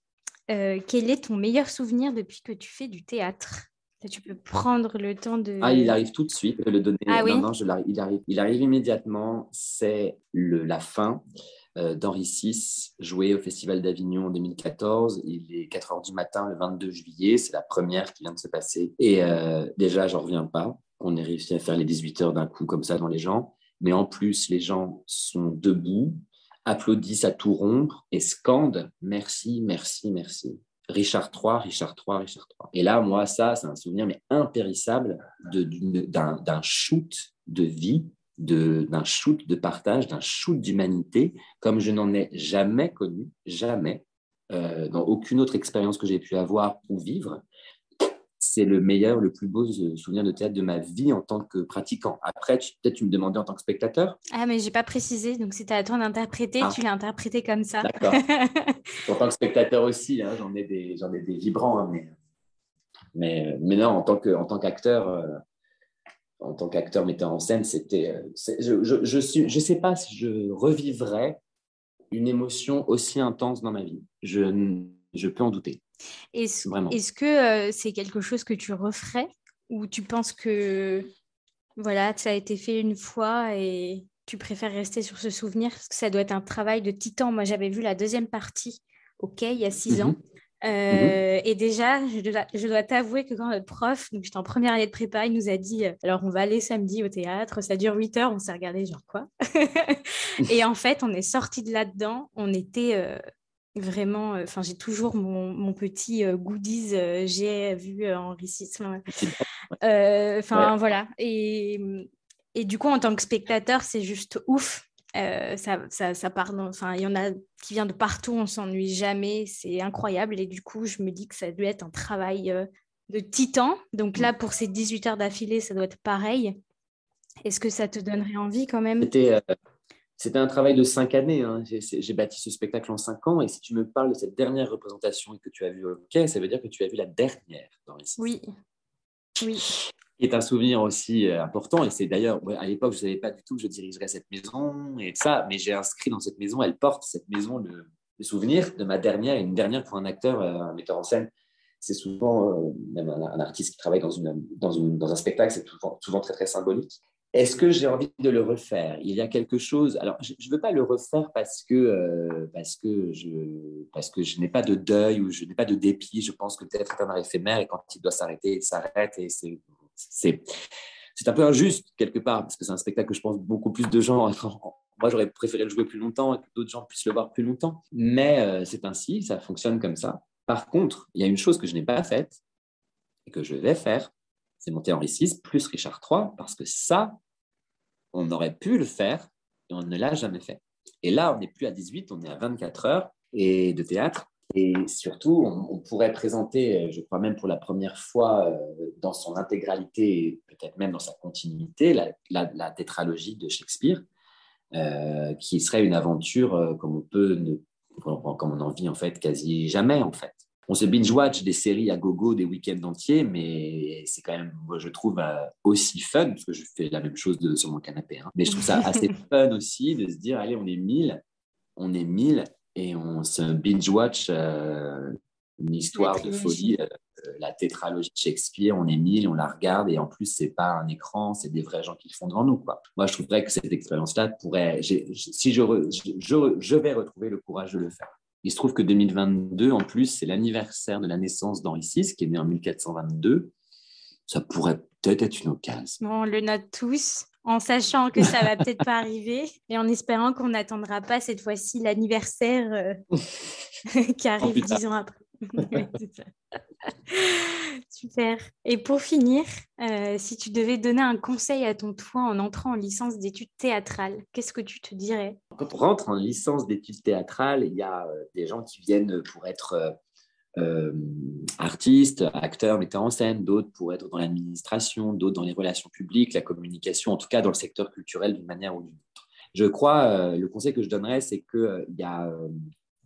euh, quel est ton meilleur souvenir depuis que tu fais du théâtre? Tu peux prendre le temps de. Ah, il arrive tout de suite, je le donner. Ah, non, non, je il, arrive, il arrive immédiatement. C'est la fin euh, d'Henri VI, joué au Festival d'Avignon en 2014. Il est 4 h du matin le 22 juillet. C'est la première qui vient de se passer. Et euh, déjà, j'en reviens pas. On est réussi à faire les 18 heures d'un coup comme ça dans les gens. Mais en plus, les gens sont debout, applaudissent à tout rompre et scandent merci, merci, merci. Richard III, Richard III, Richard III. Et là, moi, ça, c'est un souvenir mais impérissable d'un shoot de vie, d'un shoot de partage, d'un shoot d'humanité, comme je n'en ai jamais connu, jamais, euh, dans aucune autre expérience que j'ai pu avoir ou vivre c'est le meilleur, le plus beau souvenir de théâtre de ma vie en tant que pratiquant. Après, peut-être tu me demandais en tant que spectateur. Ah, mais j'ai pas précisé, donc c'était à toi d'interpréter, ah. tu l'as interprété comme ça. D'accord. <laughs> en tant que spectateur aussi, hein, j'en ai des, j'en ai des vibrants, hein, mais, mais, mais, non, en tant que, en tant qu'acteur. Euh, en tant qu'acteur metteur en scène, c'était. Euh, je, je, je, suis, je sais pas si je revivrais une émotion aussi intense dans ma vie. Je, je peux en douter. Est-ce que euh, c'est quelque chose que tu referais ou tu penses que voilà, ça a été fait une fois et tu préfères rester sur ce souvenir? Parce que ça doit être un travail de titan. Moi, j'avais vu la deuxième partie, ok, il y a six mmh ans. Euh, mmh et déjà, je dois, t'avouer que quand notre prof, donc j'étais en première année de prépa, il nous a dit euh, alors on va aller samedi au théâtre, ça dure 8 heures, on s'est regardé genre quoi? <laughs> Et en fait, on est sorti de là-dedans, on était Vraiment, euh, enfin, j'ai toujours mon, petit euh, goodies, euh, j'ai vu enrichissement. Enfin, voilà. Et, et, du coup, en tant que spectateur, c'est juste ouf. ça, ça, ça part enfin, il y en a qui vient de partout, on s'ennuie jamais, c'est incroyable. Et du coup, je me dis que ça doit être un travail de titan. Donc là, pour ces 18 heures d'affilée, ça doit être pareil. Est-ce que ça te donnerait envie quand même? C'était un travail de cinq années. Hein. J'ai bâti ce spectacle en cinq ans. Et si tu me parles de cette dernière représentation et que tu as vu OK, ça veut dire que tu as vu la dernière dans Oui. Oui. Qui est un souvenir aussi euh, important. Et c'est d'ailleurs, à l'époque, je ne savais pas du tout que je dirigerais cette maison et ça. Mais j'ai inscrit dans cette maison, elle porte cette maison le, souvenir de ma dernière. Et une dernière pour un acteur, euh, un metteur en scène. C'est souvent, euh, même un, artiste qui travaille dans, une, dans, une, dans un spectacle, c'est souvent, souvent très, très symbolique. Est-ce que j'ai envie de le refaire? Il y a quelque chose. Alors, je ne veux pas le refaire parce que, euh, parce que je, parce que je n'ai pas de deuil ou je n'ai pas de dépit. Je pense que peut-être est un art éphémère et quand il doit s'arrêter, il s'arrête. Et c'est, c'est, c'est un peu injuste quelque part parce que c'est un spectacle que je pense beaucoup plus de gens. <laughs> Moi, j'aurais préféré le jouer plus longtemps et que d'autres gens puissent le voir plus longtemps. Mais euh, c'est ainsi, ça fonctionne comme ça. Par contre, il y a une chose que je n'ai pas faite et que je vais faire, c'est monter Henri VI plus Richard III, parce que ça, on aurait pu le faire et on ne l'a jamais fait. Et là, on n'est plus à 18, on est à 24 heures et de théâtre. Et surtout, on, pourrait présenter, je crois même pour la première fois dans son intégralité, peut-être même dans sa continuité, la, tétralogie de Shakespeare, qui serait une aventure comme on peut ne, comme on en vit en fait quasi jamais en fait on se binge-watch des séries à gogo des week-ends entiers, mais c'est quand même, moi, je trouve, euh, aussi fun, parce que je fais la même chose de, sur mon canapé. Hein. Mais je trouve ça assez <laughs> fun aussi de se dire, allez, on est mille, on est mille, et on se binge-watch euh, une histoire de folie, euh, la tétralogie de Shakespeare, on est mille, on la regarde, et en plus, c'est pas un écran, c'est des vrais gens qui le font devant nous. Quoi. Moi, je trouverais que cette expérience-là pourrait, si je, je vais retrouver le courage de le faire. Il se trouve que 2022, en plus, c'est l'anniversaire de la naissance d'Henri VI, qui est né en 1422. Ça pourrait peut-être être une occasion. on le note tous, en sachant que ça va peut-être pas <laughs> arriver et en espérant qu'on n'attendra pas cette fois-ci l'anniversaire euh, <laughs> qui arrive dix ans après. <laughs> Super. Et pour finir, euh, si tu devais donner un conseil à ton toi en entrant en licence d'études théâtrales, qu'est-ce que tu te dirais? Quand on rentre en licence d'études théâtrales, il y a euh, des gens qui viennent pour être euh, artistes, acteurs, metteurs en scène, d'autres pour être dans l'administration, d'autres dans les relations publiques, la communication, en tout cas dans le secteur culturel d'une manière ou d'une autre. Je crois, le conseil que je donnerais, c'est qu'il y a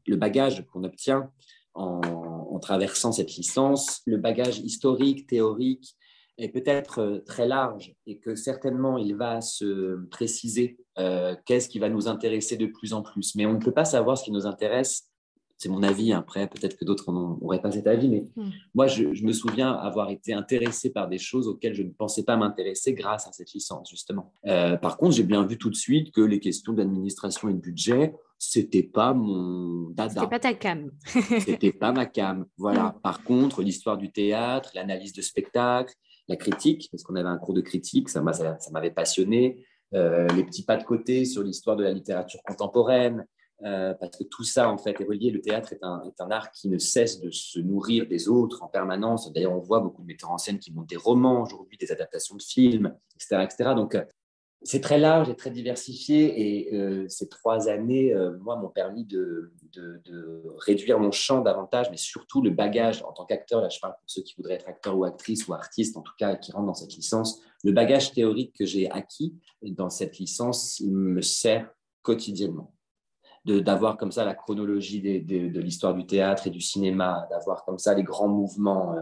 le bagage qu'on obtient en, traversant cette licence, le bagage historique, théorique est peut-être euh, très large et que certainement il va se préciser euh, qu'est-ce qui va nous intéresser de plus en plus. Mais on ne peut pas savoir ce qui nous intéresse. C'est mon avis, après peut-être que d'autres n'auraient pas cet avis, mais hmm. moi je, me souviens avoir été intéressé par des choses auxquelles je ne pensais pas m'intéresser grâce à cette licence, justement. Euh, par contre, j'ai bien vu tout de suite que les questions d'administration et de budget, c'était pas mon dada. C'était pas ta cam. <laughs> c'était pas ma cam. Voilà. Mm. Par contre, l'histoire du théâtre, l'analyse de spectacle, la critique, parce qu'on avait un cours de critique, ça m'avait passionné. Euh, les petits pas de côté sur l'histoire de la littérature contemporaine, euh, parce que tout ça, en fait, est relié. Le théâtre est un, est un, art qui ne cesse de se nourrir des autres en permanence. D'ailleurs, on voit beaucoup de metteurs en scène qui montent des romans aujourd'hui, des adaptations de films, etc. etc. Donc, euh, c'est très large et très diversifié. Et euh, ces trois années, moi, m'ont permis de, réduire mon champ davantage, mais surtout le bagage en tant qu'acteur. Là, je parle pour ceux qui voudraient être acteurs ou actrices ou artistes, en tout cas, qui rentrent dans cette licence. Le bagage théorique que j'ai acquis dans cette licence me sert quotidiennement. D'avoir comme ça la chronologie de l'histoire du théâtre et du cinéma, d'avoir comme ça les grands mouvements,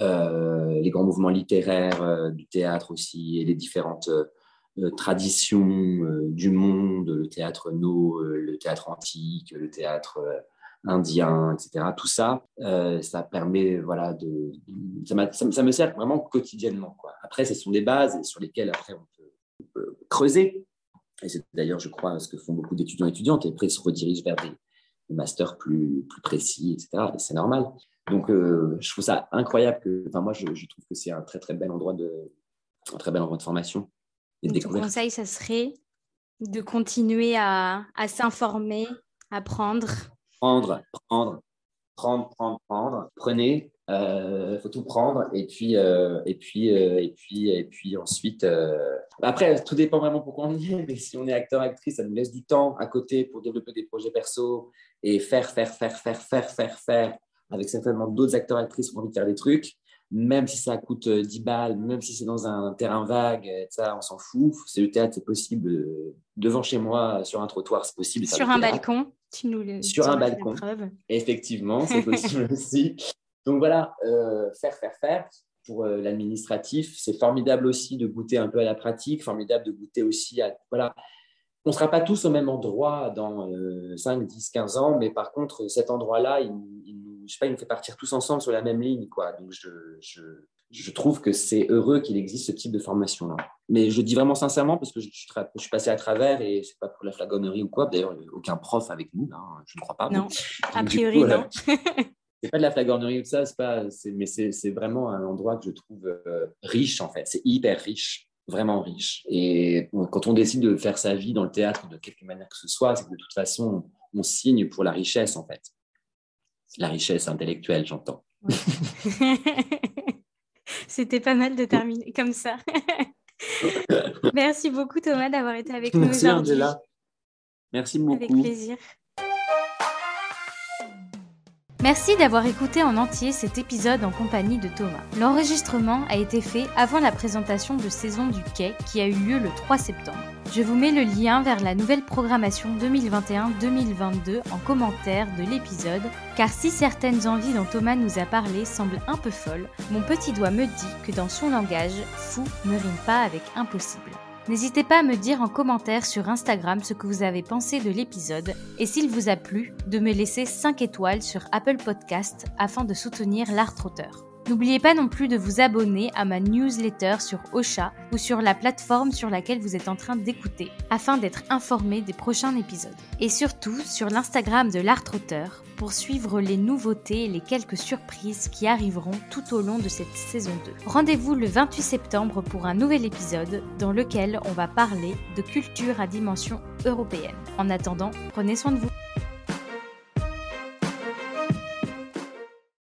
euh, les grands mouvements littéraires du théâtre aussi et les différentes euh, tradition euh, du monde, le théâtre no, euh, le théâtre antique, le théâtre indien, etc. Tout ça, ça permet, voilà, de, ça, me sert vraiment quotidiennement. Quoi. Après, ce sont des bases sur lesquelles après on peut, creuser. Et c'est d'ailleurs, je crois, ce que font beaucoup d'étudiants et étudiantes. Et après, ils se redirigent vers des, masters plus, plus précis, etc. Et c'est normal. Donc, je trouve ça incroyable que, enfin, moi, je, je trouve que c'est un très très bel endroit de, un très bel endroit de formation ton conseil, ça serait de continuer à, s'informer, à prendre. Prendre, prendre, prendre, prendre, prendre. Prenez, il euh, faut tout prendre et puis euh, et puis euh, et puis et puis ensuite après tout dépend vraiment pourquoi on y est mais si on est acteur actrice ça nous laisse du temps à côté pour développer des projets perso et faire faire faire faire faire faire faire avec certainement d'autres acteurs actrices qui ont envie de faire des trucs même si ça coûte 10 euh, balles, même si c'est dans un terrain vague, ça, on s'en fout. C'est le théâtre, c'est possible. Devant chez moi, sur un trottoir, c'est possible. Sur un balcon, tu nous le Sur un balcon, effectivement, c'est possible <laughs> aussi. Donc voilà, euh, faire, faire, faire. Pour l'administratif, c'est formidable aussi de goûter un peu à la pratique, formidable de goûter aussi à. Voilà. On ne sera pas tous au même endroit dans 5, 10, 15 ans, mais par contre, cet endroit-là, il, il je sais pas, il nous fait partir tous ensemble sur la même ligne, quoi. Donc, je, je, je trouve que c'est heureux qu'il existe ce type de formation-là. Mais je dis vraiment sincèrement parce que je, je, suis passé à travers et c'est pas pour la flagonnerie ou quoi. D'ailleurs, aucun prof avec nous, hein, je ne crois pas. Non, a priori, non. <laughs> c'est pas de la flagornerie ou ça, c'est pas, mais c'est vraiment un endroit que je trouve euh, riche en fait. C'est hyper riche, vraiment riche. Et quand on décide de faire sa vie dans le théâtre de quelque manière que ce soit, c'est que de toute façon, on signe pour la richesse en fait la richesse intellectuelle, j'entends. <laughs> C'était pas mal de terminer comme ça. <laughs> Merci beaucoup Thomas d'avoir été avec nous aujourd'hui. Angela. Merci beaucoup. Avec plaisir. Merci d'avoir écouté en entier cet épisode en compagnie de Thomas. L'enregistrement a été fait avant la présentation de saison du Quai qui a eu lieu le 3 septembre. Je vous mets le lien vers la nouvelle programmation 2021-2022 en commentaire de l'épisode, car si certaines envies dont Thomas nous a parlé semblent un peu folles, mon petit doigt me dit que dans son langage, fou ne rime pas avec impossible. N'hésitez pas à me dire en commentaire sur Instagram ce que vous avez pensé de l'épisode et s'il vous a plu, de me laisser 5 étoiles sur Apple Podcast afin de soutenir l'art trotteur. N'oubliez pas non plus de vous abonner à ma newsletter sur Ocha ou sur la plateforme sur laquelle vous êtes en train d'écouter afin d'être informé des prochains épisodes. Et surtout sur l'Instagram de l'art trotteur pour suivre les nouveautés et les quelques surprises qui arriveront tout au long de cette saison 2. Rendez-vous le 28 septembre pour un nouvel épisode dans lequel on va parler de culture à dimension européenne. En attendant, prenez soin de vous.